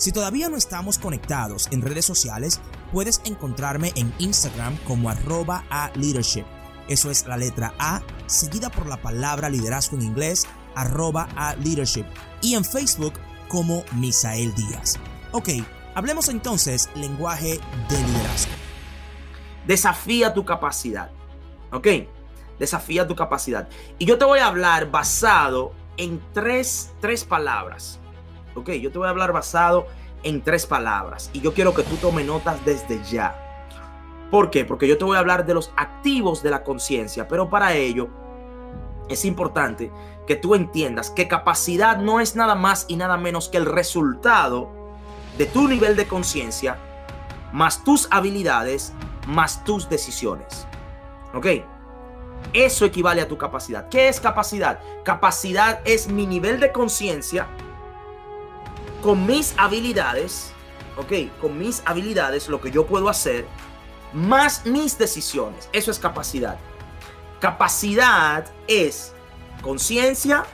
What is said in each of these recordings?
Si todavía no estamos conectados en redes sociales, puedes encontrarme en Instagram como arroba a leadership. Eso es la letra A, seguida por la palabra liderazgo en inglés arroba a leadership y en Facebook como Misael Díaz. Ok, hablemos entonces lenguaje de liderazgo. Desafía tu capacidad. Ok, desafía tu capacidad. Y yo te voy a hablar basado en tres, tres palabras. Ok, yo te voy a hablar basado en tres palabras. Y yo quiero que tú tome notas desde ya. ¿Por qué? Porque yo te voy a hablar de los activos de la conciencia, pero para ello es importante que tú entiendas que capacidad no es nada más y nada menos que el resultado de tu nivel de conciencia, más tus habilidades, más tus decisiones. ¿Ok? Eso equivale a tu capacidad. ¿Qué es capacidad? Capacidad es mi nivel de conciencia con mis habilidades, ¿ok? Con mis habilidades, lo que yo puedo hacer, más mis decisiones. Eso es capacidad. Capacidad es conciencia,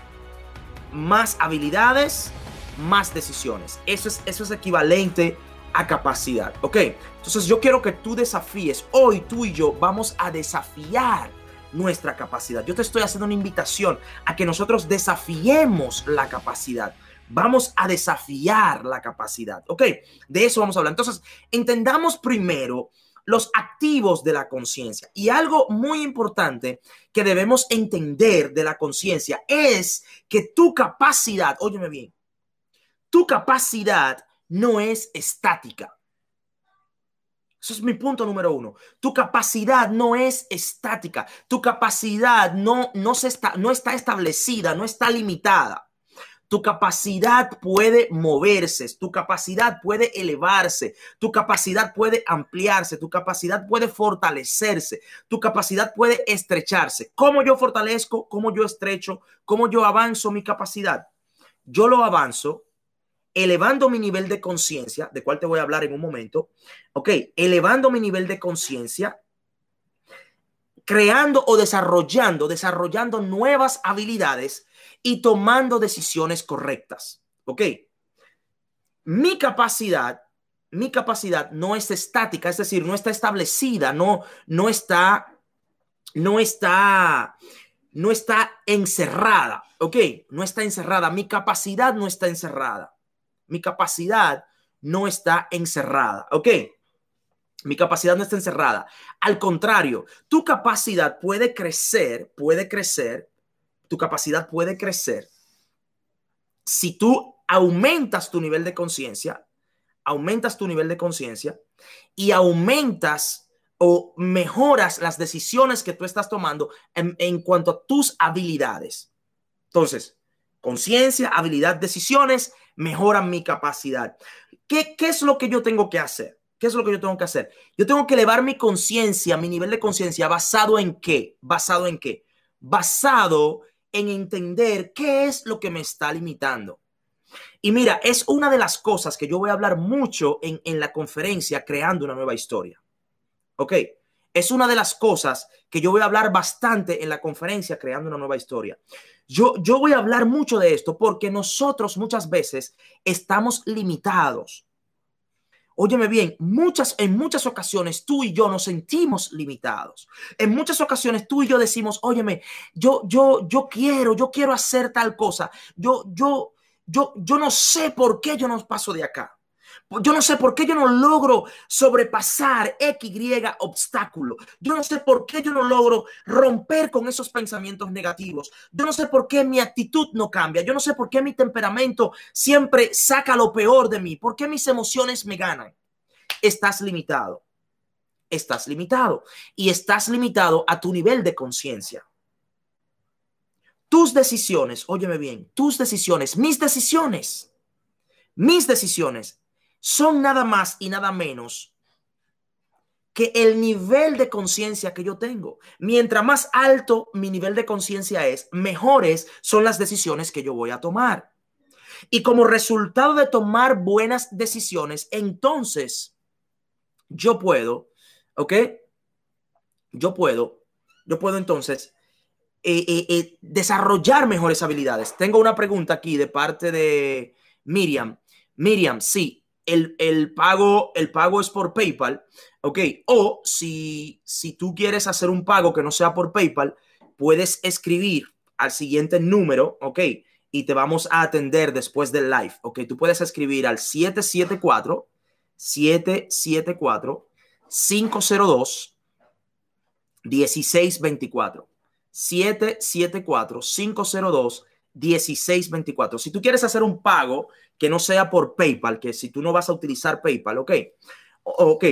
más habilidades, más decisiones. Eso es, eso es equivalente a capacidad. ¿Ok? Entonces yo quiero que tú desafíes. Hoy tú y yo vamos a desafiar nuestra capacidad. Yo te estoy haciendo una invitación a que nosotros desafiemos la capacidad. Vamos a desafiar la capacidad. ¿Ok? De eso vamos a hablar. Entonces, entendamos primero los activos de la conciencia. Y algo muy importante que debemos entender de la conciencia es que tu capacidad, óyeme bien, tu capacidad no es estática. Eso es mi punto número uno. Tu capacidad no es estática. Tu capacidad no, no, se está, no está establecida, no está limitada. Tu capacidad puede moverse, tu capacidad puede elevarse, tu capacidad puede ampliarse, tu capacidad puede fortalecerse, tu capacidad puede estrecharse. ¿Cómo yo fortalezco? ¿Cómo yo estrecho? ¿Cómo yo avanzo mi capacidad? Yo lo avanzo elevando mi nivel de conciencia, de cual te voy a hablar en un momento. Ok, elevando mi nivel de conciencia, creando o desarrollando, desarrollando nuevas habilidades y tomando decisiones correctas. ¿Ok? Mi capacidad, mi capacidad no es estática, es decir, no está establecida, no, no está, no está, no está encerrada. ¿Ok? No está encerrada. Mi capacidad no está encerrada. Mi capacidad no está encerrada. ¿Ok? Mi capacidad no está encerrada. Al contrario, tu capacidad puede crecer, puede crecer tu capacidad puede crecer si tú aumentas tu nivel de conciencia, aumentas tu nivel de conciencia y aumentas o mejoras las decisiones que tú estás tomando en, cuanto a tus habilidades. Entonces, conciencia, habilidad, decisiones mejoran mi capacidad. ¿Qué, ¿Qué es lo que yo tengo que hacer? ¿Qué es lo que yo tengo que hacer? Yo tengo que elevar mi conciencia, mi nivel de conciencia, basado en qué? Basado en qué? Basado en entender qué es lo que me está limitando. Y mira, es una de las cosas que yo voy a hablar mucho en, en la conferencia Creando una nueva historia. ¿Ok? Es una de las cosas que yo voy a hablar bastante en la conferencia Creando una nueva historia. Yo, yo voy a hablar mucho de esto porque nosotros muchas veces estamos limitados Óyeme bien, muchas, en muchas ocasiones tú y yo nos sentimos limitados. En muchas ocasiones tú y yo decimos, óyeme, yo, yo, yo quiero, yo quiero hacer tal cosa. Yo, yo, yo, yo no sé por qué yo no paso de acá. Yo no sé por qué yo no logro sobrepasar X, Y obstáculo. Yo no sé por qué yo no logro romper con esos pensamientos negativos. Yo no sé por qué mi actitud no cambia. Yo no sé por qué mi temperamento siempre saca lo peor de mí. ¿Por qué mis emociones me ganan? Estás limitado. Estás limitado. Y estás limitado a tu nivel de conciencia. Tus decisiones, óyeme bien, tus decisiones, mis decisiones, mis decisiones son nada más y nada menos que el nivel de conciencia que yo tengo. Mientras más alto mi nivel de conciencia es, mejores son las decisiones que yo voy a tomar. Y como resultado de tomar buenas decisiones, entonces yo puedo, ¿ok? Yo puedo, yo puedo entonces eh, eh, eh, desarrollar mejores habilidades. Tengo una pregunta aquí de parte de Miriam. Miriam, sí, el, el, pago, el pago es por PayPal, ¿ok? O si, si tú quieres hacer un pago que no sea por PayPal, puedes escribir al siguiente número, ¿ok? Y te vamos a atender después del live, ¿ok? Tú puedes escribir al 774 774 502 1624 774 502 1624. Si tú quieres hacer un pago que no sea por PayPal, que si tú no vas a utilizar PayPal, ok. Ok.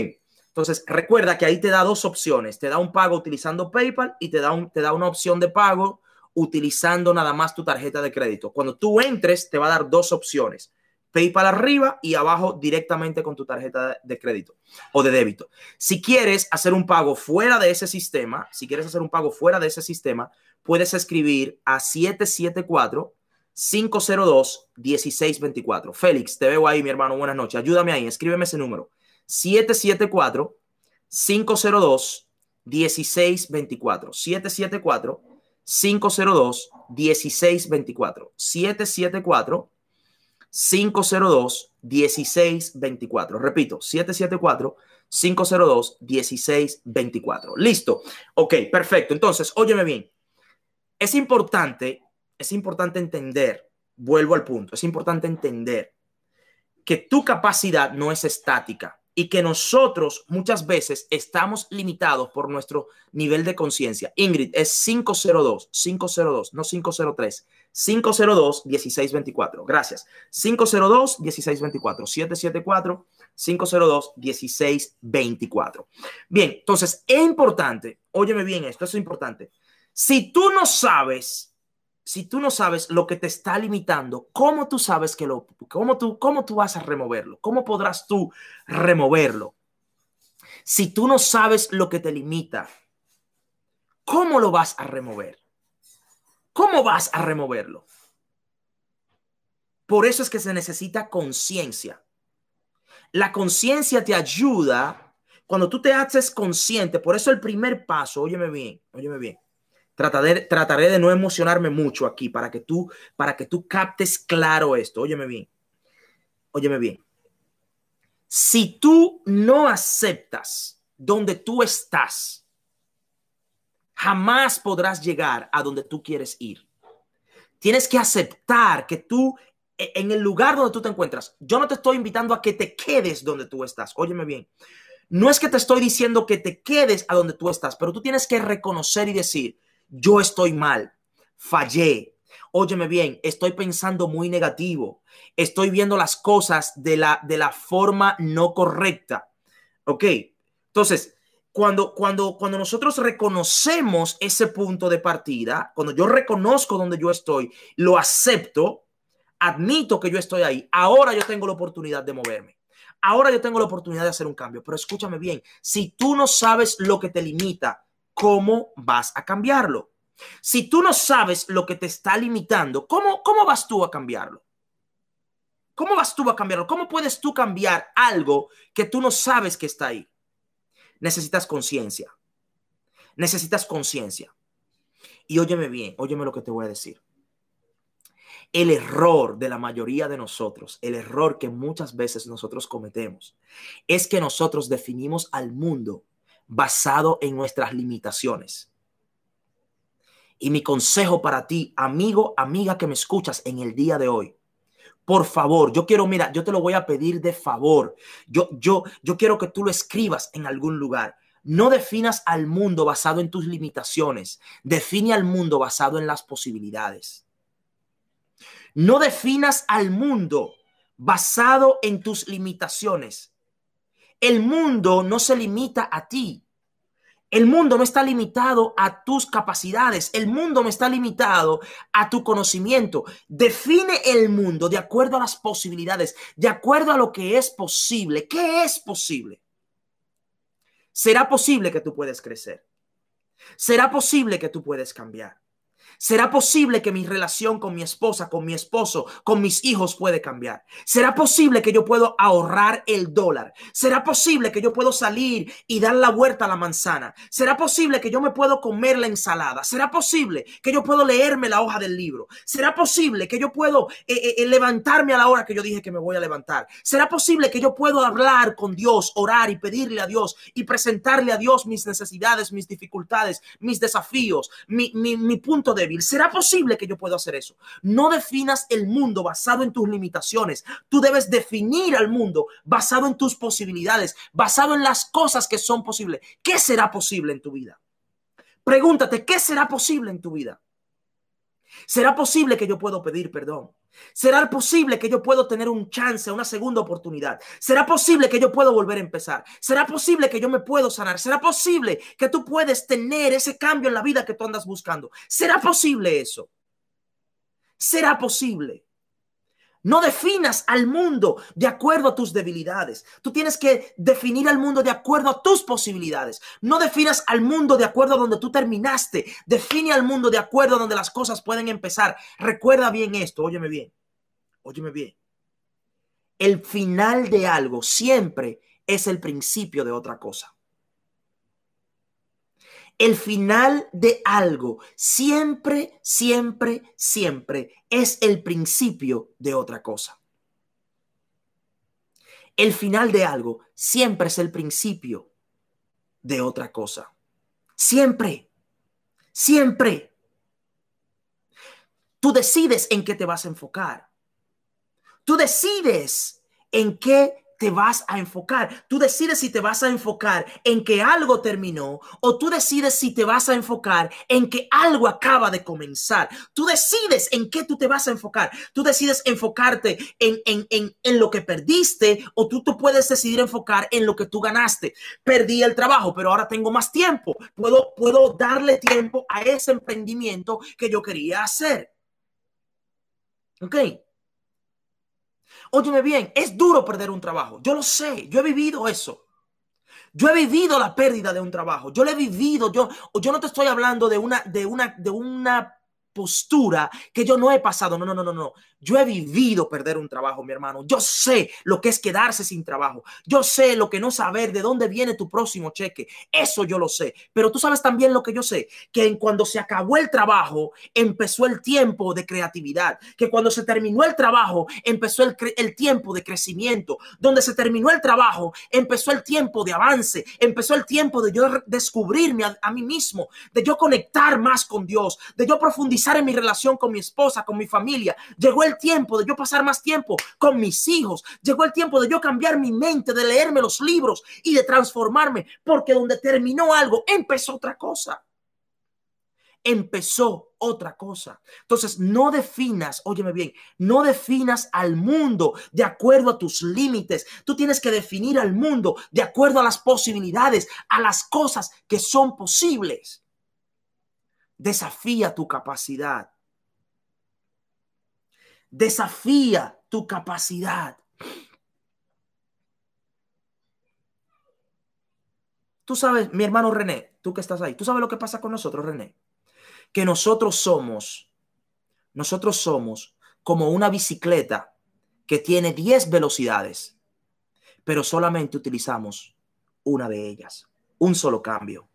Entonces, recuerda que ahí te da dos opciones. Te da un pago utilizando PayPal y te da, un, te da una opción de pago utilizando nada más tu tarjeta de crédito. Cuando tú entres, te va a dar dos opciones. PayPal arriba y abajo directamente con tu tarjeta de crédito o de débito. Si quieres hacer un pago fuera de ese sistema, si quieres hacer un pago fuera de ese sistema, puedes escribir a 774 502 1624. Félix, te veo ahí, mi hermano. Buenas noches. Ayúdame ahí, escríbeme ese número. 774 502 1624. 774 502 1624. 774 502 1624. Repito, 774 502 1624. Listo. Ok, perfecto. Entonces, óyeme bien. Es importante es importante entender, vuelvo al punto, es importante entender que tu capacidad no es estática y que nosotros muchas veces estamos limitados por nuestro nivel de conciencia. Ingrid es 502, 502, no 503, 502 1624. Gracias. 502 1624, 774 502 1624. Bien, entonces es importante, óyeme bien esto, es importante. Si tú no sabes si tú no sabes lo que te está limitando, ¿cómo tú sabes que lo, cómo tú, cómo tú vas a removerlo? ¿Cómo podrás tú removerlo? Si tú no sabes lo que te limita, ¿cómo lo vas a remover? ¿Cómo vas a removerlo? Por eso es que se necesita conciencia. La conciencia te ayuda cuando tú te haces consciente. Por eso el primer paso, óyeme bien, óyeme bien Trataré, trataré de no emocionarme mucho aquí para que tú, para que tú captes claro esto. Óyeme bien. Óyeme bien. Si tú no aceptas donde tú estás, jamás podrás llegar a donde tú quieres ir. Tienes que aceptar que tú, e, en el lugar donde tú te encuentras, yo no te estoy invitando a que te quedes donde tú estás. Óyeme bien. No es que te estoy diciendo que te quedes a donde tú estás, pero tú tienes que reconocer y decir, yo estoy mal, fallé. Óyeme bien, estoy pensando muy negativo. Estoy viendo las cosas de la, de la forma no correcta. ¿Ok? Entonces, cuando, cuando, cuando nosotros reconocemos ese punto de partida, cuando yo reconozco donde yo estoy, lo acepto, admito que yo estoy ahí, ahora yo tengo la oportunidad de moverme. Ahora yo tengo la oportunidad de hacer un cambio. Pero escúchame bien, si tú no sabes lo que te limita, ¿cómo vas a cambiarlo? Si tú no sabes lo que te está limitando, ¿cómo, cómo vas tú a cambiarlo? ¿Cómo vas tú a cambiarlo? ¿Cómo puedes tú cambiar algo que tú no sabes que está ahí? Necesitas conciencia. Necesitas conciencia. Y óyeme bien, óyeme lo que te voy a decir. El error de la mayoría de nosotros, el error que muchas veces nosotros cometemos, es que nosotros definimos al mundo basado en nuestras limitaciones. Y mi consejo para ti, amigo, amiga que me escuchas en el día de hoy, por favor, yo quiero, mira, yo te lo voy a pedir de favor. Yo, yo, yo quiero que tú lo escribas en algún lugar. No definas al mundo basado en tus limitaciones. Define al mundo basado en las posibilidades. No definas al mundo basado en tus limitaciones. El mundo no se limita a ti. El mundo no está limitado a tus capacidades. El mundo no está limitado a tu conocimiento. Define el mundo de acuerdo a las posibilidades, de acuerdo a lo que es posible. ¿Qué es posible? Será posible que tú puedes crecer. Será posible que tú puedes cambiar. ¿Será posible que mi relación con mi esposa, con mi esposo, con mis hijos puede cambiar? ¿Será posible que yo puedo ahorrar el dólar? ¿Será posible que yo puedo salir y dar la vuelta a la manzana? ¿Será posible que yo me puedo comer la ensalada? ¿Será posible que yo puedo leerme la hoja del libro? ¿Será posible que yo puedo eh, eh, eh, levantarme a la hora que yo dije que me voy a levantar? ¿Será posible que yo puedo hablar con Dios, orar y pedirle a Dios y presentarle a Dios mis necesidades, mis dificultades, mis desafíos, mi, mi, punto de ¿Será posible que yo pueda hacer eso? No definas el mundo basado en tus limitaciones. Tú debes definir al mundo basado en tus posibilidades, basado en las cosas que son posibles. ¿Qué será posible en tu vida? Pregúntate, ¿qué será posible en tu vida? ¿Será posible que yo puedo pedir perdón? ¿Será posible que yo puedo tener un chance, una segunda oportunidad? ¿Será posible que yo puedo volver a empezar? ¿Será posible que yo me puedo sanar? ¿Será posible que tú puedes tener ese cambio en la vida que tú andas buscando? ¿Será posible eso? ¿Será posible? No definas al mundo de acuerdo a tus debilidades. Tú tienes que definir al mundo de acuerdo a tus posibilidades. No definas al mundo de acuerdo a donde tú terminaste. Define al mundo de acuerdo a donde las cosas pueden empezar. Recuerda bien esto, óyeme bien. Óyeme bien. El final de algo siempre es el principio de otra cosa. El final de algo siempre, siempre, siempre es el principio de otra cosa. El final de algo siempre es el principio de otra cosa. Siempre, siempre. Tú decides en qué te vas a enfocar. Tú decides en qué te vas a enfocar. Tú decides si te vas a enfocar en que algo terminó o tú decides si te vas a enfocar en que algo acaba de comenzar. Tú decides en qué tú te vas a enfocar. Tú decides enfocarte en, en, en, en lo que perdiste o tú, tú puedes decidir enfocar en lo que tú ganaste. Perdí el trabajo, pero ahora tengo más tiempo. Puedo, puedo darle tiempo a ese emprendimiento que yo quería hacer. ¿Ok? Óyeme bien, es duro perder un trabajo. Yo lo sé, yo he vivido eso. Yo he vivido la pérdida de un trabajo. Yo lo he vivido. Yo, yo no te estoy hablando de una, de una, de una postura que yo no he pasado. No, no, no, no, no. Yo he vivido perder un trabajo, mi hermano. Yo sé lo que es quedarse sin trabajo. Yo sé lo que no saber de dónde viene tu próximo cheque. Eso yo lo sé. Pero tú sabes también lo que yo sé, que en cuando se acabó el trabajo, empezó el tiempo de creatividad. Que cuando se terminó el trabajo, empezó el, tiempo de crecimiento. Donde se terminó el trabajo, empezó el tiempo de avance. Empezó el tiempo de yo descubrirme a, a mí mismo, de yo conectar más con Dios, de yo profundizar en mi relación con mi esposa, con mi familia. Llegó el tiempo de yo pasar más tiempo con mis hijos. Llegó el tiempo de yo cambiar mi mente, de leerme los libros y de transformarme, porque donde terminó algo, empezó otra cosa. Empezó otra cosa. Entonces, no definas, óyeme bien, no definas al mundo de acuerdo a tus límites. Tú tienes que definir al mundo de acuerdo a las posibilidades, a las cosas que son posibles. Desafía tu capacidad Desafía tu capacidad. Tú sabes, mi hermano René, tú que estás ahí, tú sabes lo que pasa con nosotros, René. Que nosotros somos, nosotros somos como una bicicleta que tiene 10 velocidades, pero solamente utilizamos una de ellas, un solo cambio.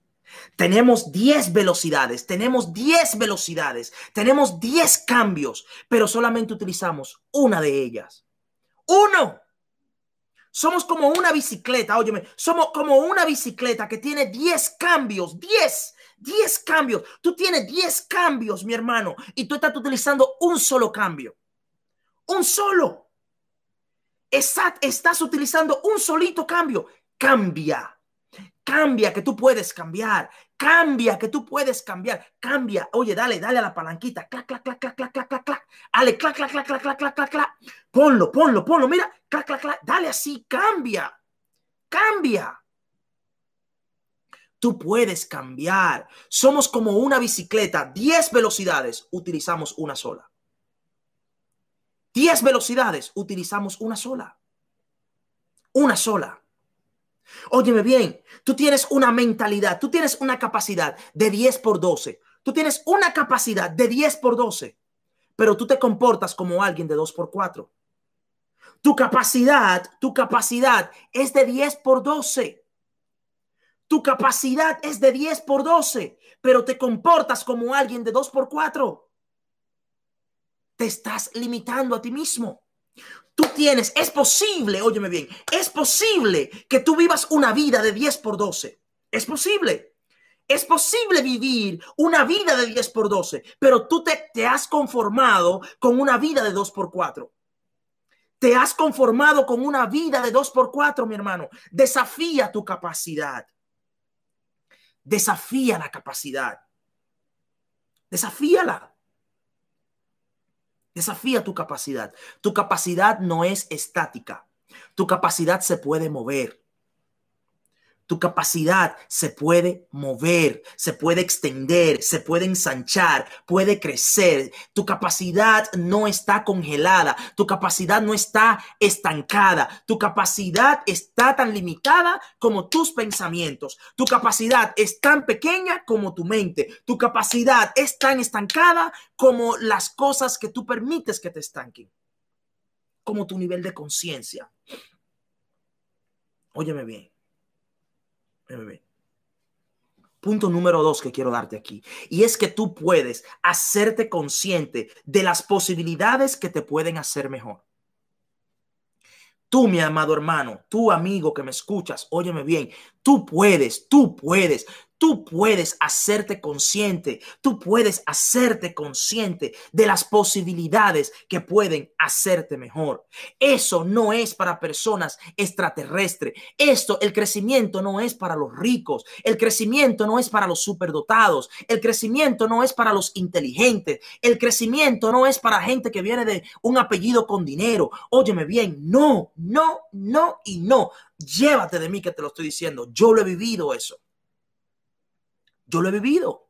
Tenemos 10 velocidades, tenemos 10 velocidades, tenemos 10 cambios, pero solamente utilizamos una de ellas. Uno. Somos como una bicicleta, óyeme, somos como una bicicleta que tiene 10 cambios, 10, 10 cambios. Tú tienes 10 cambios, mi hermano, y tú estás utilizando un solo cambio. Un solo. estás utilizando un solito cambio. Cambia. Cambia que tú puedes cambiar. Cambia que tú puedes cambiar. Cambia. Oye, dale, dale a la palanquita. Clac, clac, clac, clac, clac, clac, clac, clac. Dale, clac, clac, clac, clac, clac, clac, clac, clac. Ponlo, ponlo, ponlo. Mira, clac, clac, clac. Dale así. Cambia. Cambia. Tú puedes cambiar. Somos como una bicicleta, 10 velocidades, utilizamos una sola. 10 velocidades, utilizamos una sola. Una sola. Óyeme bien, tú tienes una mentalidad, tú tienes una capacidad de 10 por 12. Tú tienes una capacidad de 10 por 12, pero tú te comportas como alguien de 2 por 4. Tu capacidad, tu capacidad es de 10 por 12. Tu capacidad es de 10 por 12, pero te comportas como alguien de 2 por 4. Te estás limitando a ti mismo. Tú tienes, es posible, óyeme bien, es posible que tú vivas una vida de 10 por 12. Es posible. Es posible vivir una vida de 10 por 12, pero tú te, te has conformado con una vida de 2 por 4. Te has conformado con una vida de 2 por 4, mi hermano. Desafía tu capacidad. Desafía la capacidad. Desafíala. Desafía tu capacidad. Tu capacidad no es estática. Tu capacidad se puede mover. Tu capacidad se puede mover, se puede extender, se puede ensanchar, puede crecer. Tu capacidad no está congelada, tu capacidad no está estancada, tu capacidad está tan limitada como tus pensamientos. Tu capacidad es tan pequeña como tu mente. Tu capacidad es tan estancada como las cosas que tú permites que te estanquen, como tu nivel de conciencia. Óyeme bien. Punto número dos que quiero darte aquí. Y es que tú puedes hacerte consciente de las posibilidades que te pueden hacer mejor. Tú, mi amado hermano, tú amigo que me escuchas, óyeme bien, tú puedes, tú puedes, Tú puedes hacerte consciente, tú puedes hacerte consciente de las posibilidades que pueden hacerte mejor. Eso no es para personas extraterrestres. Esto, el crecimiento no es para los ricos, el crecimiento no es para los superdotados, el crecimiento no es para los inteligentes, el crecimiento no es para gente que viene de un apellido con dinero. Óyeme bien, no, no, no y no. Llévate de mí que te lo estoy diciendo. Yo lo he vivido eso. Yo lo he vivido.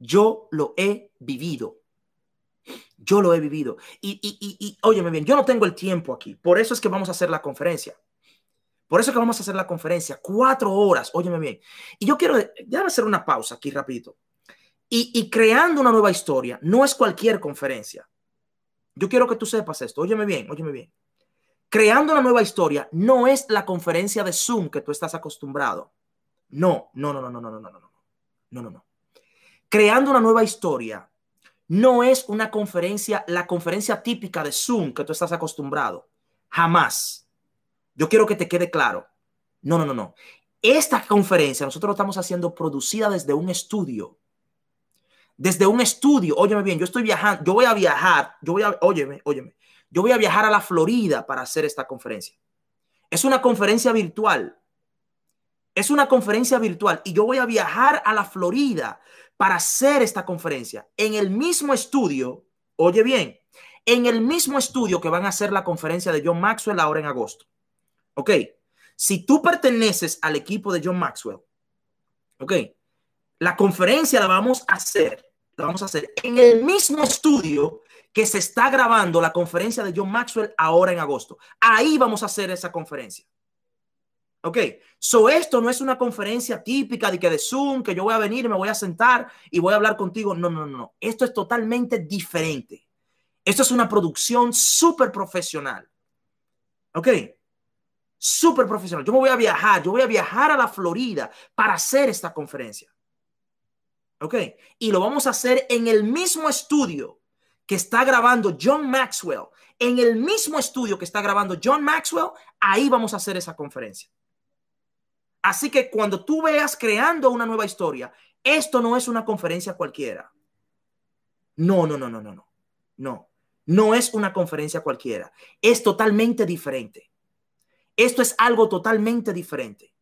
Yo lo he vivido. Yo lo he vivido. Y, y, y, y, óyeme bien, yo no tengo el tiempo aquí. Por eso es que vamos a hacer la conferencia. Por eso es que vamos a hacer la conferencia. Cuatro horas, óyeme bien. Y yo quiero, déjame hacer una pausa aquí rapidito. Y, y creando una nueva historia no es cualquier conferencia. Yo quiero que tú sepas esto. Óyeme bien, óyeme bien. Creando una nueva historia no es la conferencia de Zoom que tú estás acostumbrado. No, no, no, no, no, no, no, no, no. No, no. Creando una nueva historia no es una conferencia, la conferencia típica de Zoom que tú estás acostumbrado. Jamás. Yo quiero que te quede claro. No, no, no, no. Esta conferencia nosotros estamos haciendo producida desde un estudio. Desde un estudio. Óyeme bien, yo estoy viajando, yo voy a viajar, yo voy a, óyeme, óyeme, yo voy a viajar a la Florida para hacer esta conferencia. Es una conferencia virtual. Es una conferencia virtual y yo voy a viajar a la Florida para hacer esta conferencia en el mismo estudio. Oye bien, en el mismo estudio que van a hacer la conferencia de John Maxwell ahora en agosto. Ok, si tú perteneces al equipo de John Maxwell, ok, la conferencia la vamos a hacer, la vamos a hacer en el mismo estudio que se está grabando la conferencia de John Maxwell ahora en agosto. Ahí vamos a hacer esa conferencia. Ok, so esto no es una conferencia típica de que de Zoom, que yo voy a venir, me voy a sentar y voy a hablar contigo. No, no, no. Esto es totalmente diferente. Esto es una producción súper profesional. Ok, súper profesional. Yo me voy a viajar, yo voy a viajar a la Florida para hacer esta conferencia. Ok, y lo vamos a hacer en el mismo estudio que está grabando John Maxwell. En el mismo estudio que está grabando John Maxwell, ahí vamos a hacer esa conferencia. Así que cuando tú veas creando una nueva historia, esto no es una conferencia cualquiera. No, no, no, no, no, no. No, no es una conferencia cualquiera. Es totalmente diferente. Esto es algo totalmente diferente.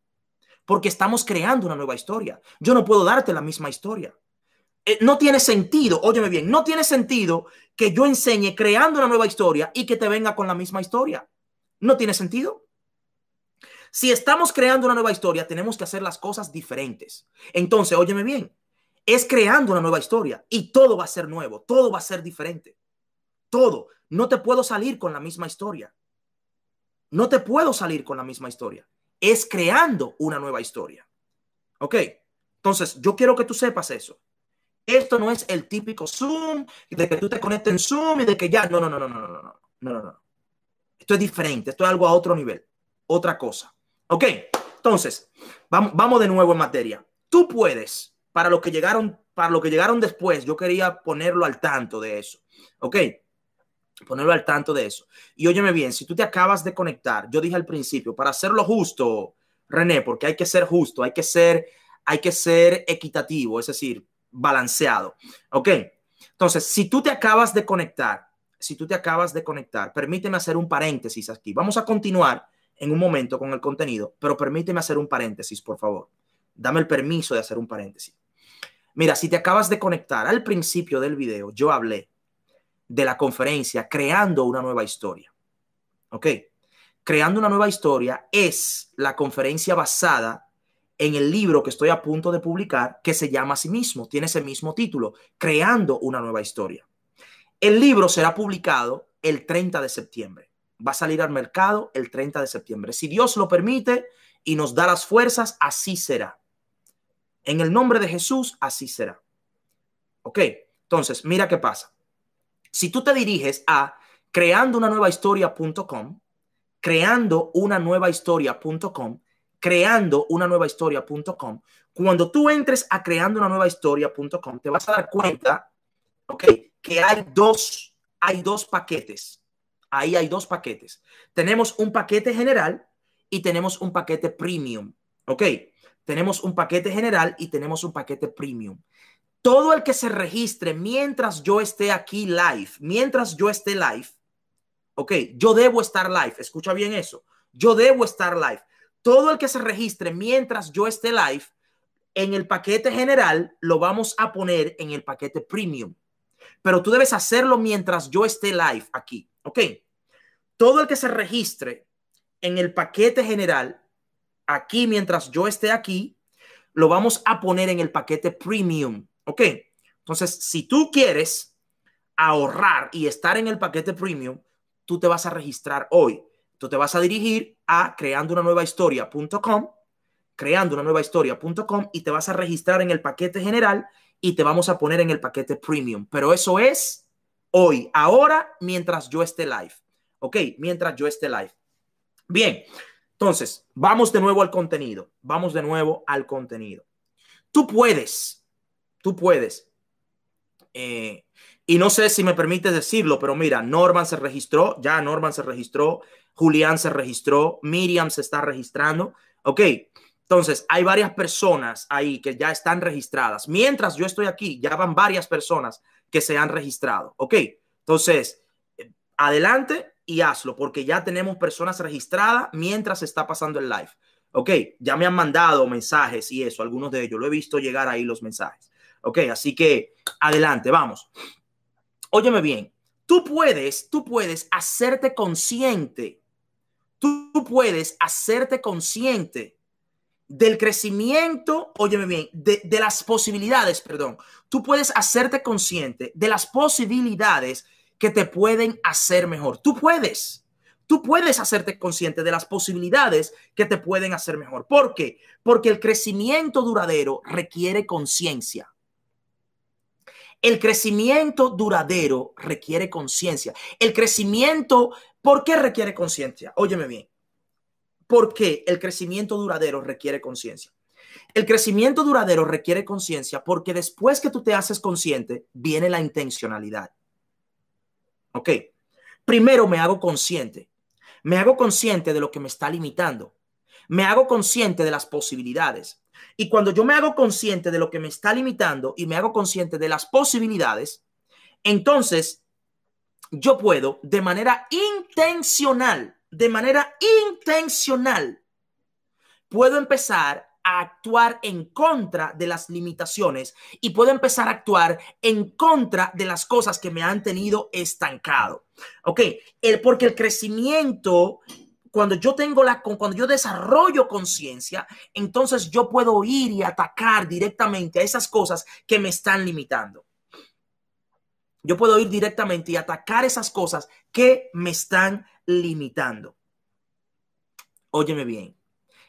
Porque estamos creando una nueva historia. Yo no puedo darte la misma historia. Eh, no tiene sentido, óyeme bien, no tiene sentido que yo enseñe creando una nueva historia y que te venga con la misma historia. No tiene sentido. Si estamos creando una nueva historia, tenemos que hacer las cosas diferentes. Entonces, óyeme bien, es creando una nueva historia y todo va a ser nuevo, todo va a ser diferente. Todo. No te puedo salir con la misma historia. No te puedo salir con la misma historia. Es creando una nueva historia. ¿Ok? Entonces, yo quiero que tú sepas eso. Esto no es el típico Zoom, de que tú te conectes en Zoom y de que ya. No, no, no, no, no, no, no, no, no. Esto es diferente, esto es algo a otro nivel, otra cosa. ¿Ok? Entonces, vamos, vamos de nuevo en materia. Tú puedes, para los que llegaron, para los que llegaron después, yo quería ponerlo al tanto de eso. ¿Ok? Ponerlo al tanto de eso. Y óyeme bien, si tú te acabas de conectar, yo dije al principio, para hacerlo justo, René, porque hay que ser justo, hay que ser, hay que ser equitativo, es decir, balanceado. ¿Ok? Entonces, si tú te acabas de conectar, si tú te acabas de conectar, permíteme hacer un paréntesis aquí. Vamos a continuar en un momento con el contenido, pero permíteme hacer un paréntesis, por favor. Dame el permiso de hacer un paréntesis. Mira, si te acabas de conectar al principio del video, yo hablé de la conferencia Creando una nueva historia. ¿Ok? Creando una nueva historia es la conferencia basada en el libro que estoy a punto de publicar que se llama a sí mismo, tiene ese mismo título, Creando una nueva historia. El libro será publicado el 30 de septiembre. Va a salir al mercado el 30 de septiembre. Si Dios lo permite y nos da las fuerzas, así será. En el nombre de Jesús, así será. Ok, entonces, mira qué pasa. Si tú te diriges a creando una nueva historia.com, creando una nueva historia.com, creando una nueva historia.com, cuando tú entres a creando una nueva historia.com, te vas a dar cuenta, ok, que hay dos, hay dos paquetes. Ahí hay dos paquetes. Tenemos un paquete general y tenemos un paquete premium. Ok, tenemos un paquete general y tenemos un paquete premium. Todo el que se registre mientras yo esté aquí live, mientras yo esté live, ok, yo debo estar live. Escucha bien eso. Yo debo estar live todo el que se registre mientras yo esté live, en el paquete general lo vamos a poner en el paquete premium. Pero tú debes hacerlo mientras yo esté live aquí. ¿Ok? Todo el que se registre en el paquete general, aquí mientras yo esté aquí, lo vamos a poner en el paquete premium. ¿Ok? Entonces, si tú quieres ahorrar y estar en el paquete premium, tú te vas a registrar hoy. Tú te vas a dirigir a creando una nueva historia.com, creando una nueva historia.com y te vas a registrar en el paquete general y te vamos a poner en el paquete premium. Pero eso es hoy, ahora, mientras yo esté live. ¿Ok? Mientras yo esté live. Bien, entonces, vamos de nuevo al contenido. Vamos de nuevo al contenido. Tú puedes, tú puedes. Eh, y no sé si me permites decirlo, pero mira, Norman se registró, ya Norman se registró, Julián se registró, Miriam se está registrando. Ok, entonces hay varias personas ahí que ya están registradas. Mientras yo estoy aquí, ya van varias personas que se han registrado. Ok, entonces adelante y hazlo porque ya tenemos personas registradas mientras está pasando el live. Ok, ya me han mandado mensajes y eso, algunos de ellos, lo he visto llegar ahí los mensajes. Ok, así que adelante, vamos. Óyeme bien, tú puedes, tú puedes hacerte consciente tú puedes hacerte consciente del crecimiento, óyeme bien, de, de, las posibilidades, perdón, tú puedes hacerte consciente de las posibilidades que te pueden hacer mejor. Tú puedes, tú puedes hacerte consciente de las posibilidades que te pueden hacer mejor. ¿Por qué? Porque el crecimiento duradero requiere conciencia. El crecimiento duradero requiere conciencia. El crecimiento ¿Por qué requiere conciencia? Óyeme bien. ¿Por qué el crecimiento duradero requiere conciencia? El crecimiento duradero requiere conciencia porque después que tú te haces consciente, viene la intencionalidad. Ok. Primero me hago consciente. Me hago consciente de lo que me está limitando. Me hago consciente de las posibilidades. Y cuando yo me hago consciente de lo que me está limitando y me hago consciente de las posibilidades, entonces yo puedo de manera intencional, de manera intencional, puedo empezar a actuar en contra de las limitaciones y puedo empezar a actuar en contra de las cosas que me han tenido estancado. Ok, el, porque el crecimiento cuando yo tengo la, cuando yo desarrollo conciencia, entonces yo puedo ir y atacar directamente a esas cosas que me están limitando. Yo puedo ir directamente y atacar esas cosas que me están limitando. Óyeme bien.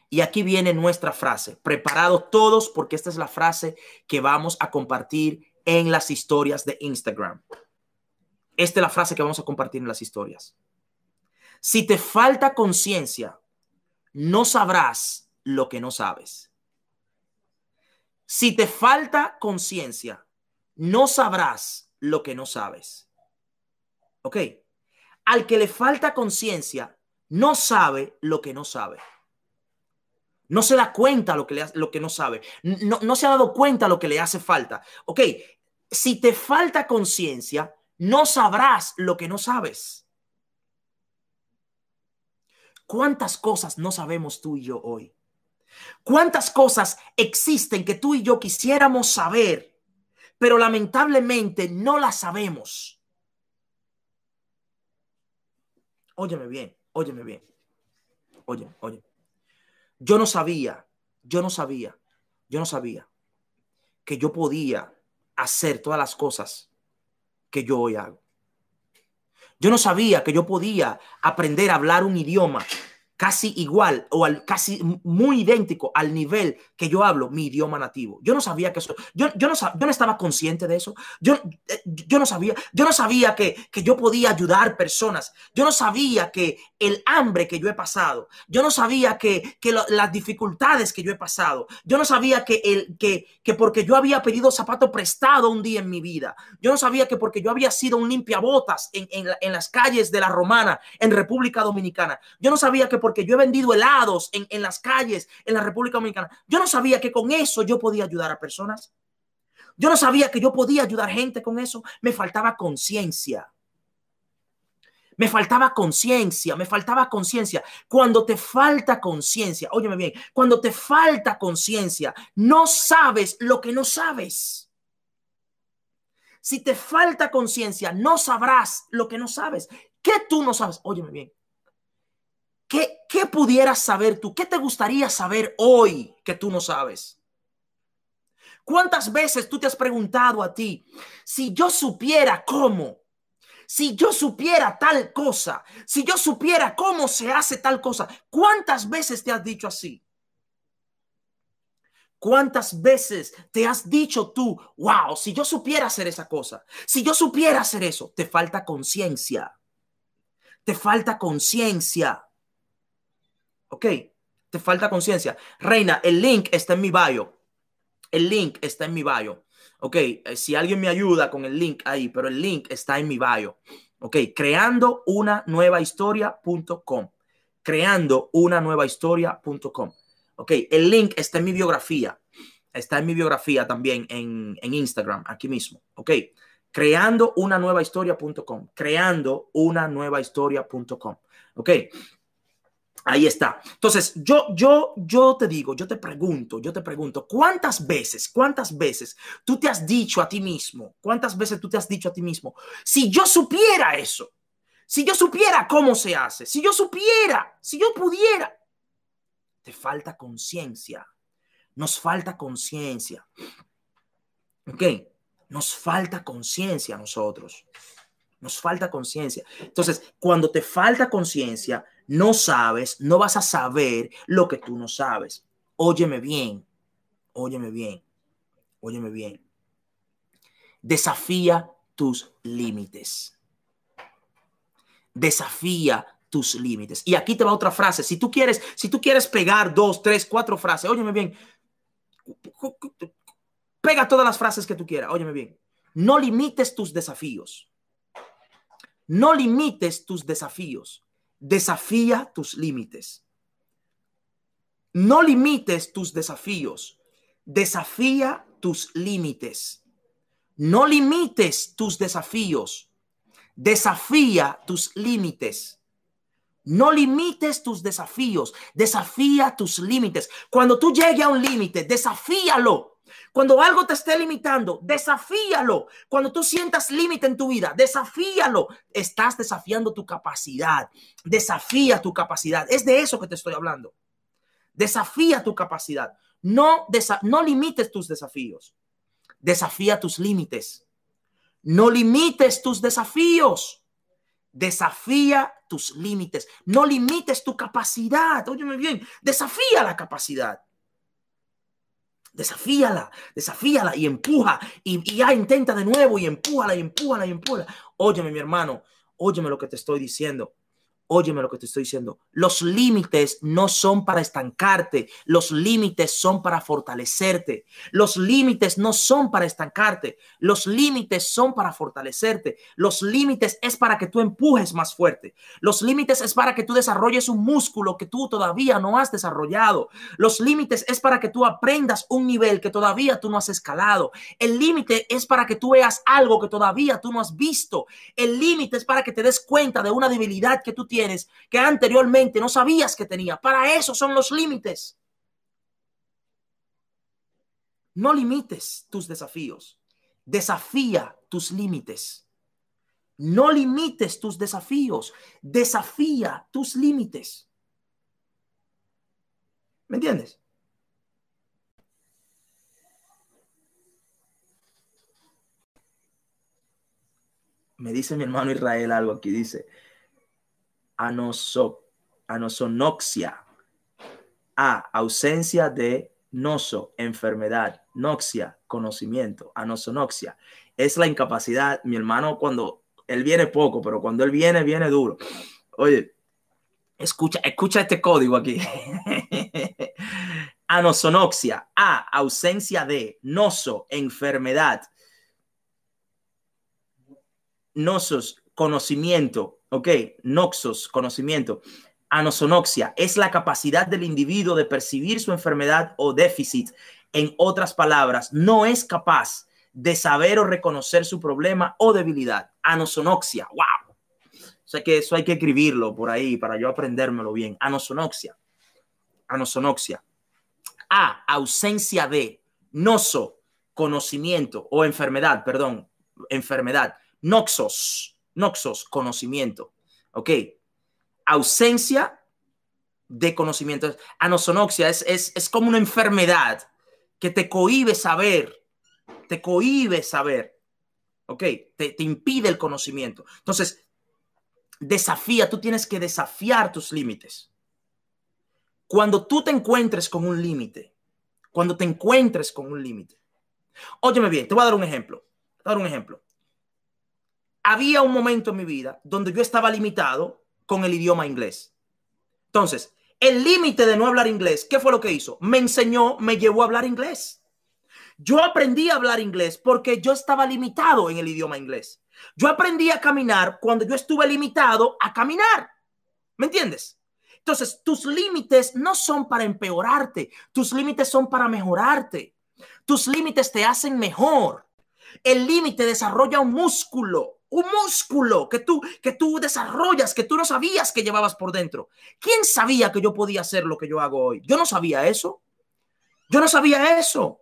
Y aquí viene nuestra frase. Preparados todos porque esta es la frase que vamos a compartir en las historias de Instagram. Esta es la frase que vamos a compartir en las historias. Si te falta conciencia, no sabrás lo que no sabes. Si te falta conciencia, no sabrás lo que no sabes. ¿Ok? Al que le falta conciencia, no sabe lo que no sabe. No se da cuenta lo que, le, lo que no sabe. No, no se ha dado cuenta lo que le hace falta. Ok, si te falta conciencia, no sabrás lo que no sabes. ¿Cuántas cosas no sabemos tú y yo hoy? ¿Cuántas cosas existen que tú y yo quisiéramos saber, pero lamentablemente no las sabemos? Óyeme bien, óyeme bien. Oye, oye. Yo no sabía, yo no sabía, yo no sabía que yo podía hacer todas las cosas que yo hoy hago. Yo no sabía que yo podía aprender a hablar un idioma casi igual o al, casi muy idéntico al nivel que yo hablo mi idioma nativo. Yo no sabía que eso, yo, yo, no, yo no estaba consciente de eso. Yo, eh, yo no sabía, yo no sabía que, que yo podía ayudar personas. Yo no sabía que el hambre que yo he pasado, yo no sabía que, que las dificultades que yo he pasado, yo no sabía que, el, que, que porque yo había pedido zapato prestado un día en mi vida, yo no sabía que porque yo había sido un limpiabotas en, en, en las calles de la Romana en República Dominicana, yo no sabía que porque yo he vendido helados en, en las calles en la República Dominicana. Yo no sabía que con eso yo podía ayudar a personas. Yo no sabía que yo podía ayudar gente con eso. Me faltaba conciencia. Me faltaba conciencia, me faltaba conciencia. Cuando te falta conciencia, óyeme bien, cuando te falta conciencia, no sabes lo que no sabes. Si te falta conciencia, no sabrás lo que no sabes. ¿Qué tú no sabes? Óyeme bien. ¿Qué, ¿Qué pudieras saber tú? ¿Qué te gustaría saber hoy que tú no sabes? ¿Cuántas veces tú te has preguntado a ti, si yo supiera cómo, si yo supiera tal cosa, si yo supiera cómo se hace tal cosa, ¿cuántas veces te has dicho así? ¿Cuántas veces te has dicho tú, wow, si yo supiera hacer esa cosa, si yo supiera hacer eso, te falta conciencia, te falta conciencia. Ok, te falta conciencia. Reina, el link está en mi bio. El link está en mi bio. Ok, eh, si alguien me ayuda con el link ahí, pero el link está en mi bio. Ok, creando una nueva historia.com. Creando una nueva historia.com. Ok, el link está en mi biografía. Está en mi biografía también en, en Instagram, aquí mismo. Ok, creando una nueva historia.com. Creando una nueva historia.com. Ok, Ahí está. Entonces, yo, yo, yo te digo, yo te pregunto, yo te pregunto, ¿cuántas veces, cuántas veces tú te has dicho a ti mismo, cuántas veces tú te has dicho a ti mismo, si yo supiera eso, si yo supiera cómo se hace, si yo supiera, si yo pudiera, te falta conciencia, nos falta conciencia. ¿Ok? Nos falta conciencia a nosotros. Nos falta conciencia. Entonces, cuando te falta conciencia, no sabes, no vas a saber lo que tú no sabes. Óyeme bien, óyeme bien, óyeme bien. Desafía tus límites. Desafía tus límites. Y aquí te va otra frase. Si tú quieres, si tú quieres pegar dos, tres, cuatro frases, óyeme bien. Pega todas las frases que tú quieras. Óyeme bien. No limites tus desafíos. No limites tus desafíos. Desafía tus límites. No limites tus desafíos. Desafía tus límites. No limites tus desafíos. Desafía tus límites. No limites tus desafíos. Desafía tus límites. Cuando tú llegues a un límite, desafíalo. Cuando algo te esté limitando, desafíalo. Cuando tú sientas límite en tu vida, desafíalo. Estás desafiando tu capacidad. Desafía tu capacidad. Es de eso que te estoy hablando. Desafía tu capacidad. No, no limites tus desafíos. Desafía tus límites. No limites tus desafíos. Desafía tus límites. No limites tu capacidad. Óyeme bien. Desafía la capacidad. Desafíala, desafíala y empuja y, ya intenta de nuevo y empújala y empújala y empújala. Óyeme, mi hermano, óyeme lo que te estoy diciendo. Óyeme lo que te estoy diciendo. Los límites no son para estancarte. Los límites son para fortalecerte. Los límites no son para estancarte. Los límites son para fortalecerte. Los límites es para que tú empujes más fuerte. Los límites es para que tú desarrolles un músculo que tú todavía no has desarrollado. Los límites es para que tú aprendas un nivel que todavía tú no has escalado. El límite es para que tú veas algo que todavía tú no has visto. El límite es para que te des cuenta de una debilidad que tú tienes que anteriormente no sabías que tenía. Para eso son los límites. No limites tus desafíos. Desafía tus límites. No limites tus desafíos. Desafía tus límites. ¿Me entiendes? Me dice mi hermano Israel algo aquí. Dice, anoso, anosonoxia. A, ausencia de noso, enfermedad. Noxia, conocimiento. Anosonoxia. Es la incapacidad. Mi hermano, cuando él viene poco, pero cuando él viene, viene duro. Oye, escucha, escucha este código aquí. Anosonoxia. A, ausencia de noso, enfermedad. Nosos, conocimiento. Ok, noxos, conocimiento. Anosonoxia es la capacidad del individuo de percibir su enfermedad o déficit. En otras palabras, no es capaz de saber o reconocer su problema o debilidad. Anosonoxia, wow. O sea que eso hay que escribirlo por ahí para yo aprendérmelo bien. Anosonoxia. Anosonoxia. A, ausencia de. Noso, conocimiento o enfermedad, perdón, enfermedad. Noxos, noxos, conocimiento. ¿Ok? Ausencia de conocimiento. Anosonoxia es, es, es como una enfermedad que te cohíbe saber, te cohíbe saber. ¿Ok? Te, te impide el conocimiento. Entonces, desafía, tú tienes que desafiar tus límites. Cuando tú te encuentres con un límite, cuando te encuentres con un límite. Óyeme bien, te voy a dar un ejemplo. Te voy a dar un ejemplo había un momento en mi vida donde yo estaba limitado con el idioma inglés. Entonces, el límite de no hablar inglés, ¿qué fue lo que hizo? Me enseñó, me llevó a hablar inglés. Yo aprendí a hablar inglés porque yo estaba limitado en el idioma inglés. Yo aprendí a caminar cuando yo estuve limitado a caminar. ¿Me entiendes? Entonces, tus límites no son para empeorarte, tus límites son para mejorarte. Tus límites te hacen mejor. El límite desarrolla un músculo un músculo que tú, que tú desarrollas, que tú no sabías que llevabas por dentro. ¿Quién sabía que yo podía hacer lo que yo hago hoy? Yo no sabía eso. Yo no sabía eso.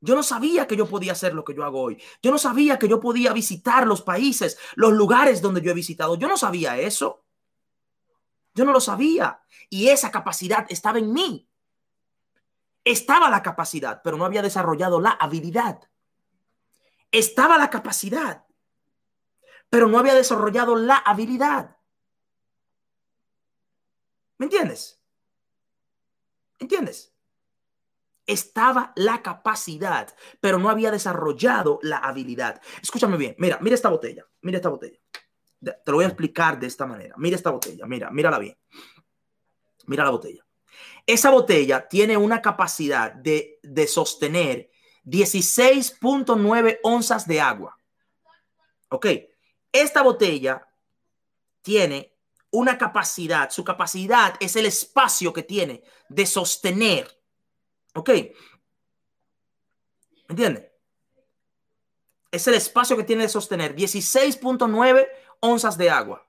Yo no sabía que yo podía hacer lo que yo hago hoy. Yo no sabía que yo podía visitar los países, los lugares donde yo he visitado. Yo no sabía eso. Yo no lo sabía. Y esa capacidad estaba en mí. Estaba la capacidad, pero no había desarrollado la habilidad. Estaba la capacidad, pero no había desarrollado la habilidad. ¿Me entiendes? ¿Entiendes? Estaba la capacidad, pero no había desarrollado la habilidad. Escúchame bien, mira, mira esta botella, mira esta botella. Te lo voy a explicar de esta manera. Mira esta botella, mira, mírala bien. Mira la botella. Esa botella tiene una capacidad de, de sostener 16.9 onzas de agua. Ok, esta botella tiene una capacidad, su capacidad es el espacio que tiene de sostener. Ok, ¿entiende? Es el espacio que tiene de sostener 16.9 onzas de agua.